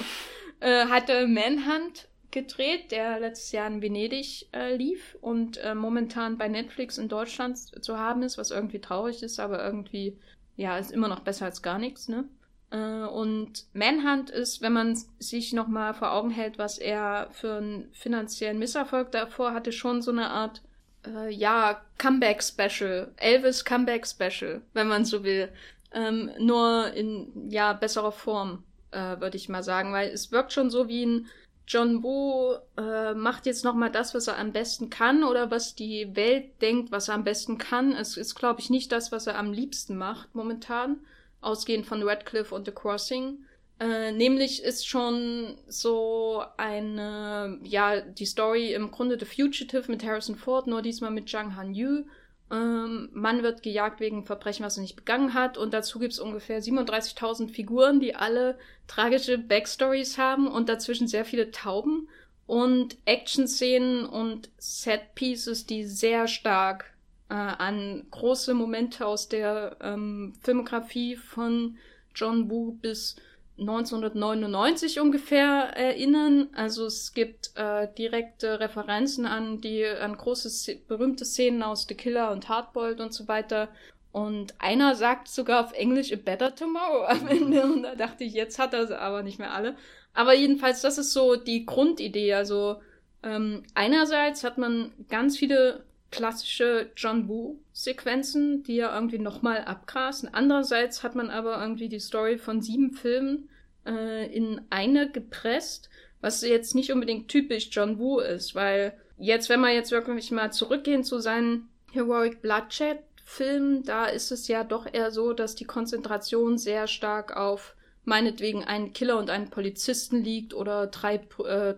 äh, hatte Manhunt gedreht, der letztes Jahr in Venedig äh, lief und äh, momentan bei Netflix in Deutschland zu haben ist, was irgendwie traurig ist, aber irgendwie, ja, ist immer noch besser als gar nichts, ne? Äh, und Manhunt ist, wenn man sich nochmal vor Augen hält, was er für einen finanziellen Misserfolg davor hatte, schon so eine Art, äh, ja, Comeback-Special. Elvis Comeback-Special, wenn man so will. Ähm, nur in, ja, besserer Form, äh, würde ich mal sagen, weil es wirkt schon so wie ein John Woo äh, macht jetzt nochmal das, was er am besten kann oder was die Welt denkt, was er am besten kann. Es ist, glaube ich, nicht das, was er am liebsten macht momentan ausgehend von Radcliffe und The Crossing. Äh, nämlich ist schon so eine, ja, die Story im Grunde The Fugitive mit Harrison Ford, nur diesmal mit Zhang Han Yu. Ähm, Mann wird gejagt wegen Verbrechen, was er nicht begangen hat. Und dazu gibt es ungefähr 37.000 Figuren, die alle tragische Backstories haben und dazwischen sehr viele Tauben und Action-Szenen und Set-Pieces, die sehr stark äh, an große Momente aus der ähm, Filmografie von John Woo bis 1999 ungefähr erinnern. Also es gibt äh, direkte Referenzen an die an große berühmte Szenen aus The Killer und Hardboiled und so weiter. Und einer sagt sogar auf Englisch A Better Tomorrow am Ende. Und da dachte ich, jetzt hat er sie aber nicht mehr alle. Aber jedenfalls, das ist so die Grundidee. Also ähm, einerseits hat man ganz viele klassische John Woo-Sequenzen, die ja irgendwie nochmal abgrasen. Andererseits hat man aber irgendwie die Story von sieben Filmen äh, in eine gepresst, was jetzt nicht unbedingt typisch John Woo ist, weil jetzt, wenn wir jetzt wirklich mal zurückgehen zu seinen Heroic Bloodshed Filmen, da ist es ja doch eher so, dass die Konzentration sehr stark auf meinetwegen einen Killer und einen Polizisten liegt oder drei, äh,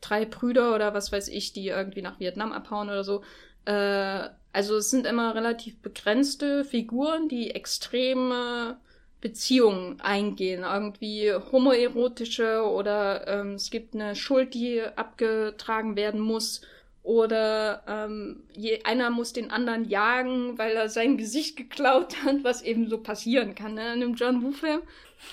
drei Brüder oder was weiß ich, die irgendwie nach Vietnam abhauen oder so. Äh, also es sind immer relativ begrenzte Figuren, die extreme Beziehungen eingehen. Irgendwie homoerotische oder ähm, es gibt eine Schuld, die abgetragen werden muss. Oder ähm, je, einer muss den anderen jagen, weil er sein Gesicht geklaut hat, was eben so passieren kann ne, in einem John Woo-Film.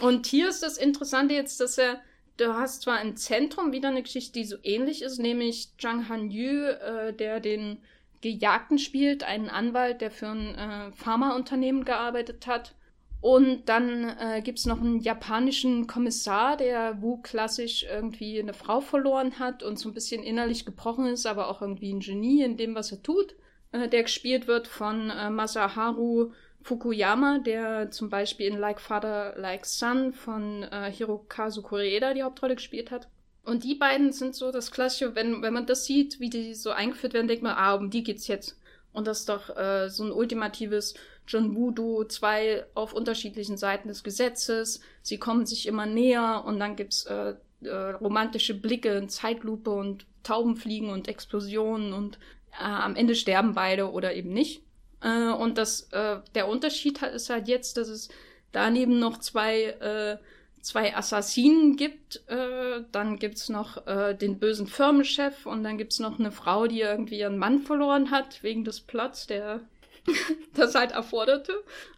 Und hier ist das Interessante jetzt, dass er Du hast zwar im Zentrum wieder eine Geschichte, die so ähnlich ist, nämlich Zhang Han Yu, äh, der den Gejagten spielt, einen Anwalt, der für ein äh, Pharmaunternehmen gearbeitet hat. Und dann äh, gibt es noch einen japanischen Kommissar, der Wu klassisch irgendwie eine Frau verloren hat und so ein bisschen innerlich gebrochen ist, aber auch irgendwie ein Genie in dem, was er tut. Äh, der gespielt wird von äh, Masaharu Fukuyama, der zum Beispiel in Like Father, Like Son von äh, Hirokazu Koreeda die Hauptrolle gespielt hat. Und die beiden sind so das Klassische, wenn, wenn man das sieht, wie die so eingeführt werden, denkt man, ah, um die geht's jetzt. Und das ist doch äh, so ein ultimatives John Voodoo, zwei auf unterschiedlichen Seiten des Gesetzes, sie kommen sich immer näher und dann gibt's äh, äh, romantische Blicke in Zeitlupe und Taubenfliegen und Explosionen und äh, am Ende sterben beide oder eben nicht. Äh, und das, äh, der Unterschied ist halt jetzt, dass es daneben noch zwei äh, zwei Assassinen gibt. Äh, dann gibt's noch äh, den bösen Firmenchef und dann gibt's noch eine Frau, die irgendwie ihren Mann verloren hat, wegen des Plots, der das halt erforderte.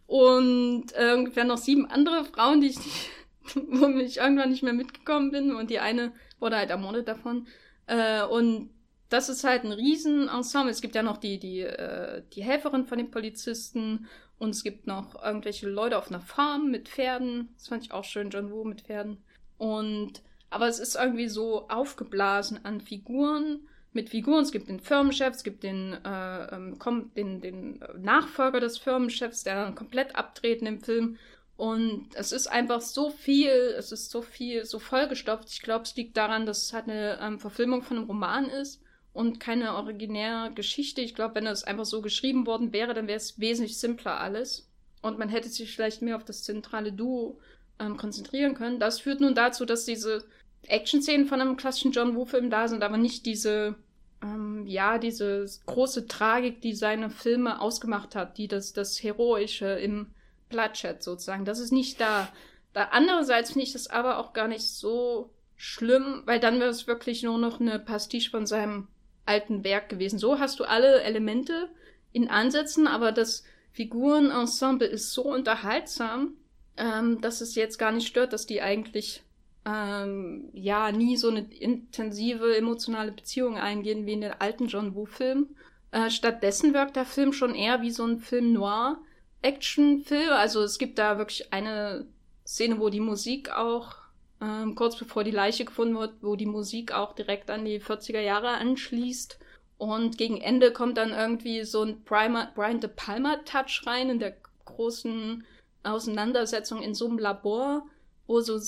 Und äh, ungefähr noch sieben andere Frauen, die ich nicht, wo ich irgendwann nicht mehr mitgekommen bin. Und die eine wurde halt ermordet davon. Äh, und das ist halt ein Riesenensemble. Es gibt ja noch die, die, äh, die Helferin von den Polizisten und es gibt noch irgendwelche Leute auf einer Farm mit Pferden. Das fand ich auch schön, John Woo mit Pferden. Und, aber es ist irgendwie so aufgeblasen an Figuren. Mit Figuren. Es gibt den Firmenchef, es gibt den, äh, ähm, den, den Nachfolger des Firmenchefs, der dann komplett abtreten im Film. Und es ist einfach so viel, es ist so viel, so vollgestopft. Ich glaube, es liegt daran, dass es halt eine ähm, Verfilmung von einem Roman ist und keine originäre Geschichte. Ich glaube, wenn es einfach so geschrieben worden wäre, dann wäre es wesentlich simpler alles. Und man hätte sich vielleicht mehr auf das zentrale Duo ähm, konzentrieren können. Das führt nun dazu, dass diese Action-Szenen von einem klassischen John Woo-Film da sind, aber nicht diese, ähm, ja, diese große Tragik, die seine Filme ausgemacht hat, die das, das Heroische im Bloodshed sozusagen. Das ist nicht da. da andererseits finde ich das aber auch gar nicht so schlimm, weil dann wäre es wirklich nur noch eine Pastiche von seinem alten Werk gewesen. So hast du alle Elemente in Ansätzen, aber das Figurenensemble ist so unterhaltsam, ähm, dass es jetzt gar nicht stört, dass die eigentlich ähm, ja nie so eine intensive emotionale Beziehung eingehen wie in den alten John Woo-Filmen. Äh, stattdessen wirkt der Film schon eher wie so ein Film noir Action-Film. Also es gibt da wirklich eine Szene, wo die Musik auch ähm, kurz bevor die Leiche gefunden wird, wo die Musik auch direkt an die 40er Jahre anschließt. Und gegen Ende kommt dann irgendwie so ein Primer, Brian De Palma-Touch rein in der großen Auseinandersetzung in so einem Labor, wo so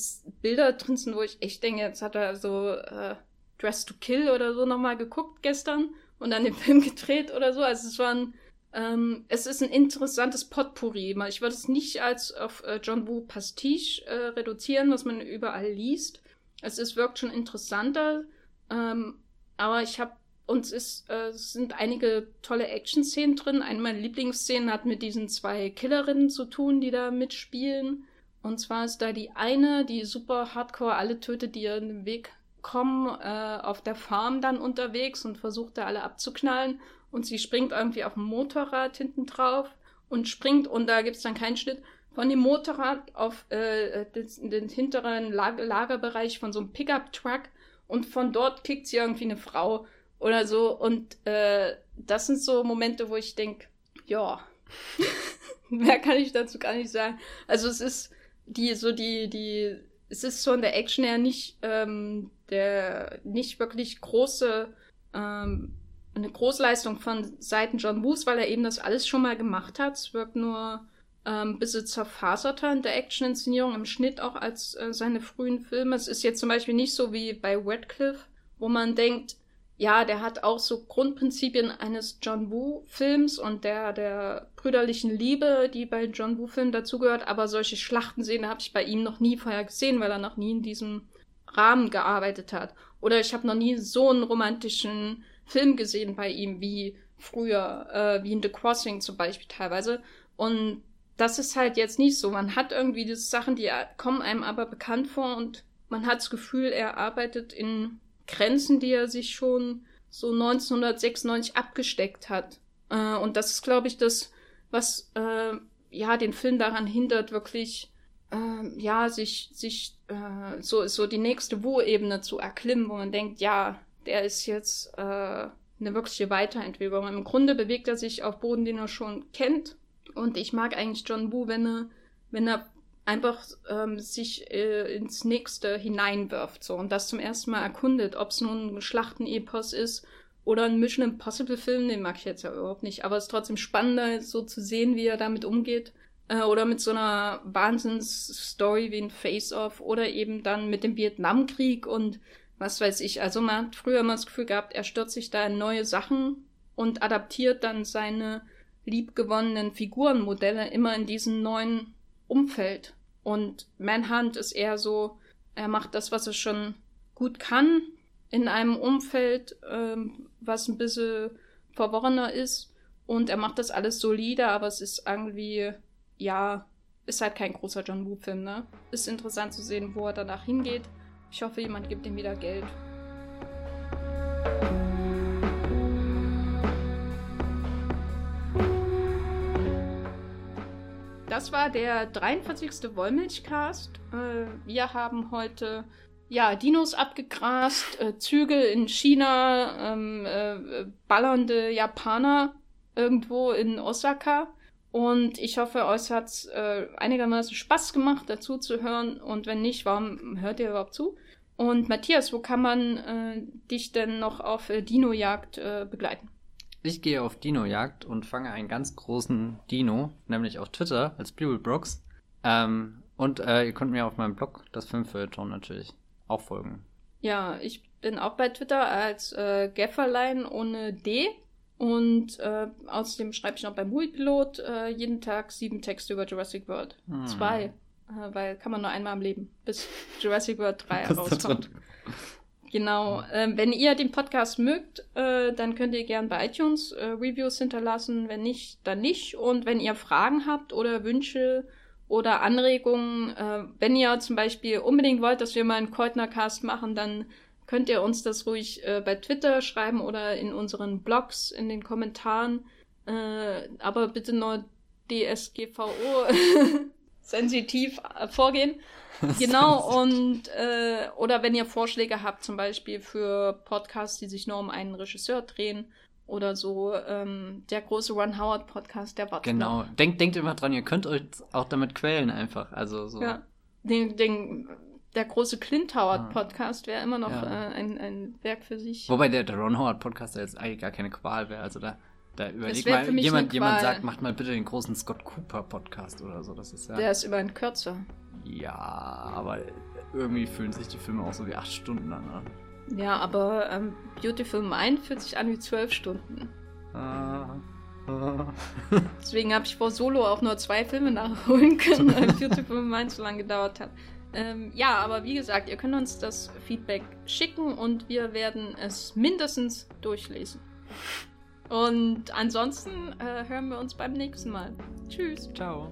Bilder drin sind, wo ich echt denke, jetzt hat er so äh, Dress to Kill oder so nochmal geguckt gestern und dann den Film gedreht oder so. Also es waren ähm, es ist ein interessantes Potpourri. Ich würde es nicht als auf äh, John Woo Pastiche äh, reduzieren, was man überall liest. Es ist, wirkt schon interessanter, ähm, aber ich habe uns ist, äh, sind einige tolle Action-Szenen drin. Eine meiner Lieblingsszenen hat mit diesen zwei Killerinnen zu tun, die da mitspielen. Und zwar ist da die eine, die super hardcore alle tötet, die ihren Weg kommen, äh, auf der Farm dann unterwegs und versucht da alle abzuknallen und sie springt irgendwie auf dem Motorrad hinten drauf und springt und da gibt's dann keinen Schnitt von dem Motorrad auf äh, den, den hinteren Lager Lagerbereich von so einem Pickup-Truck und von dort kickt sie irgendwie eine Frau oder so und äh, das sind so Momente, wo ich denke, ja, mehr kann ich dazu gar nicht sagen. Also es ist die so die die es ist so in der Action ja nicht ähm, der nicht wirklich große ähm, eine Großleistung von Seiten John Woos, weil er eben das alles schon mal gemacht hat. Es wirkt nur ähm, ein bisschen zerfaserter in der Action-Inszenierung, im Schnitt auch als äh, seine frühen Filme. Es ist jetzt zum Beispiel nicht so wie bei Radcliffe, wo man denkt, ja, der hat auch so Grundprinzipien eines John Woo-Films und der, der brüderlichen Liebe, die bei John Woo-Filmen dazugehört, aber solche Schlachtenszenen habe ich bei ihm noch nie vorher gesehen, weil er noch nie in diesem Rahmen gearbeitet hat. Oder ich habe noch nie so einen romantischen Film gesehen bei ihm, wie früher, äh, wie in The Crossing zum Beispiel teilweise. Und das ist halt jetzt nicht so. Man hat irgendwie diese Sachen, die kommen einem aber bekannt vor und man hat das Gefühl, er arbeitet in Grenzen, die er sich schon so 1996 abgesteckt hat. Äh, und das ist, glaube ich, das, was äh, ja den Film daran hindert, wirklich äh, ja sich sich äh, so so die nächste Wu-Ebene zu erklimmen, wo man denkt, ja, der ist jetzt äh, eine wirkliche Weiterentwicklung. Im Grunde bewegt er sich auf Boden, den er schon kennt. Und ich mag eigentlich John Woo, wenn er, wenn er einfach ähm, sich äh, ins nächste hineinwirft so und das zum ersten Mal erkundet, ob es nun ein Schlachtenepos ist oder ein Mission Impossible Film, den mag ich jetzt ja überhaupt nicht, aber es ist trotzdem spannender so zu sehen, wie er damit umgeht äh, oder mit so einer Wahnsinnsstory wie ein Face Off oder eben dann mit dem Vietnamkrieg und was weiß ich. Also man hat früher immer das Gefühl gehabt, er stürzt sich da in neue Sachen und adaptiert dann seine liebgewonnenen Figurenmodelle immer in diesem neuen Umfeld. Und Manhunt ist eher so, er macht das, was er schon gut kann, in einem Umfeld, ähm, was ein bisschen verworrener ist. Und er macht das alles solide, aber es ist irgendwie, ja, ist halt kein großer John Woo-Film, ne? Ist interessant zu sehen, wo er danach hingeht. Ich hoffe, jemand gibt ihm wieder Geld. Das war der 43. Wollmilchcast. Äh, wir haben heute ja, Dinos abgegrast, äh, Züge in China, ähm, äh, ballernde Japaner irgendwo in Osaka. Und ich hoffe, euch hat's äh, einigermaßen Spaß gemacht, dazu zu hören. Und wenn nicht, warum hört ihr überhaupt zu? Und Matthias, wo kann man äh, dich denn noch auf äh, Dino-Jagd äh, begleiten? Ich gehe auf Dino-Jagd und fange einen ganz großen Dino, nämlich auf Twitter als Brooks. Ähm, und äh, ihr könnt mir auf meinem Blog, das Filmfeuilleton natürlich, auch folgen. Ja, ich bin auch bei Twitter als äh, Gafferlein ohne D. Und äh, außerdem schreibe ich noch beim Moviepilot äh, jeden Tag sieben Texte über Jurassic World. Hm. Zwei, äh, weil kann man nur einmal im Leben, bis Jurassic World 3 rauskommt. Genau. Ähm, wenn ihr den Podcast mögt, äh, dann könnt ihr gern bei iTunes äh, Reviews hinterlassen. Wenn nicht, dann nicht. Und wenn ihr Fragen habt oder Wünsche oder Anregungen, äh, wenn ihr zum Beispiel unbedingt wollt, dass wir mal einen Keutner-Cast machen, dann könnt ihr uns das ruhig äh, bei Twitter schreiben oder in unseren Blogs, in den Kommentaren. Äh, aber bitte nur DSGVO sensitiv äh, vorgehen. Genau, und äh, oder wenn ihr Vorschläge habt, zum Beispiel für Podcasts, die sich nur um einen Regisseur drehen oder so, ähm, der große Ron Howard Podcast, der war Genau, denkt, denkt immer dran, ihr könnt euch auch damit quälen einfach. Also so. Ja. Den, den der große Clint Howard Podcast wäre immer noch ja. äh, ein, ein Werk für sich. Wobei der, der Ron Howard Podcast jetzt eigentlich gar keine Qual wäre. Also da, da überlegt mal, jemand, jemand sagt, macht mal bitte den großen Scott Cooper Podcast oder so. Das ist ja. Der ist über ein kürzer. Ja, aber irgendwie fühlen sich die Filme auch so wie acht Stunden an. Ja, aber ähm, Beautiful Mind fühlt sich an wie zwölf Stunden. Ah. Deswegen habe ich vor Solo auch nur zwei Filme nachholen können, weil Beautiful Mind so lange gedauert hat. Ähm, ja, aber wie gesagt, ihr könnt uns das Feedback schicken und wir werden es mindestens durchlesen. Und ansonsten äh, hören wir uns beim nächsten Mal. Tschüss. Ciao.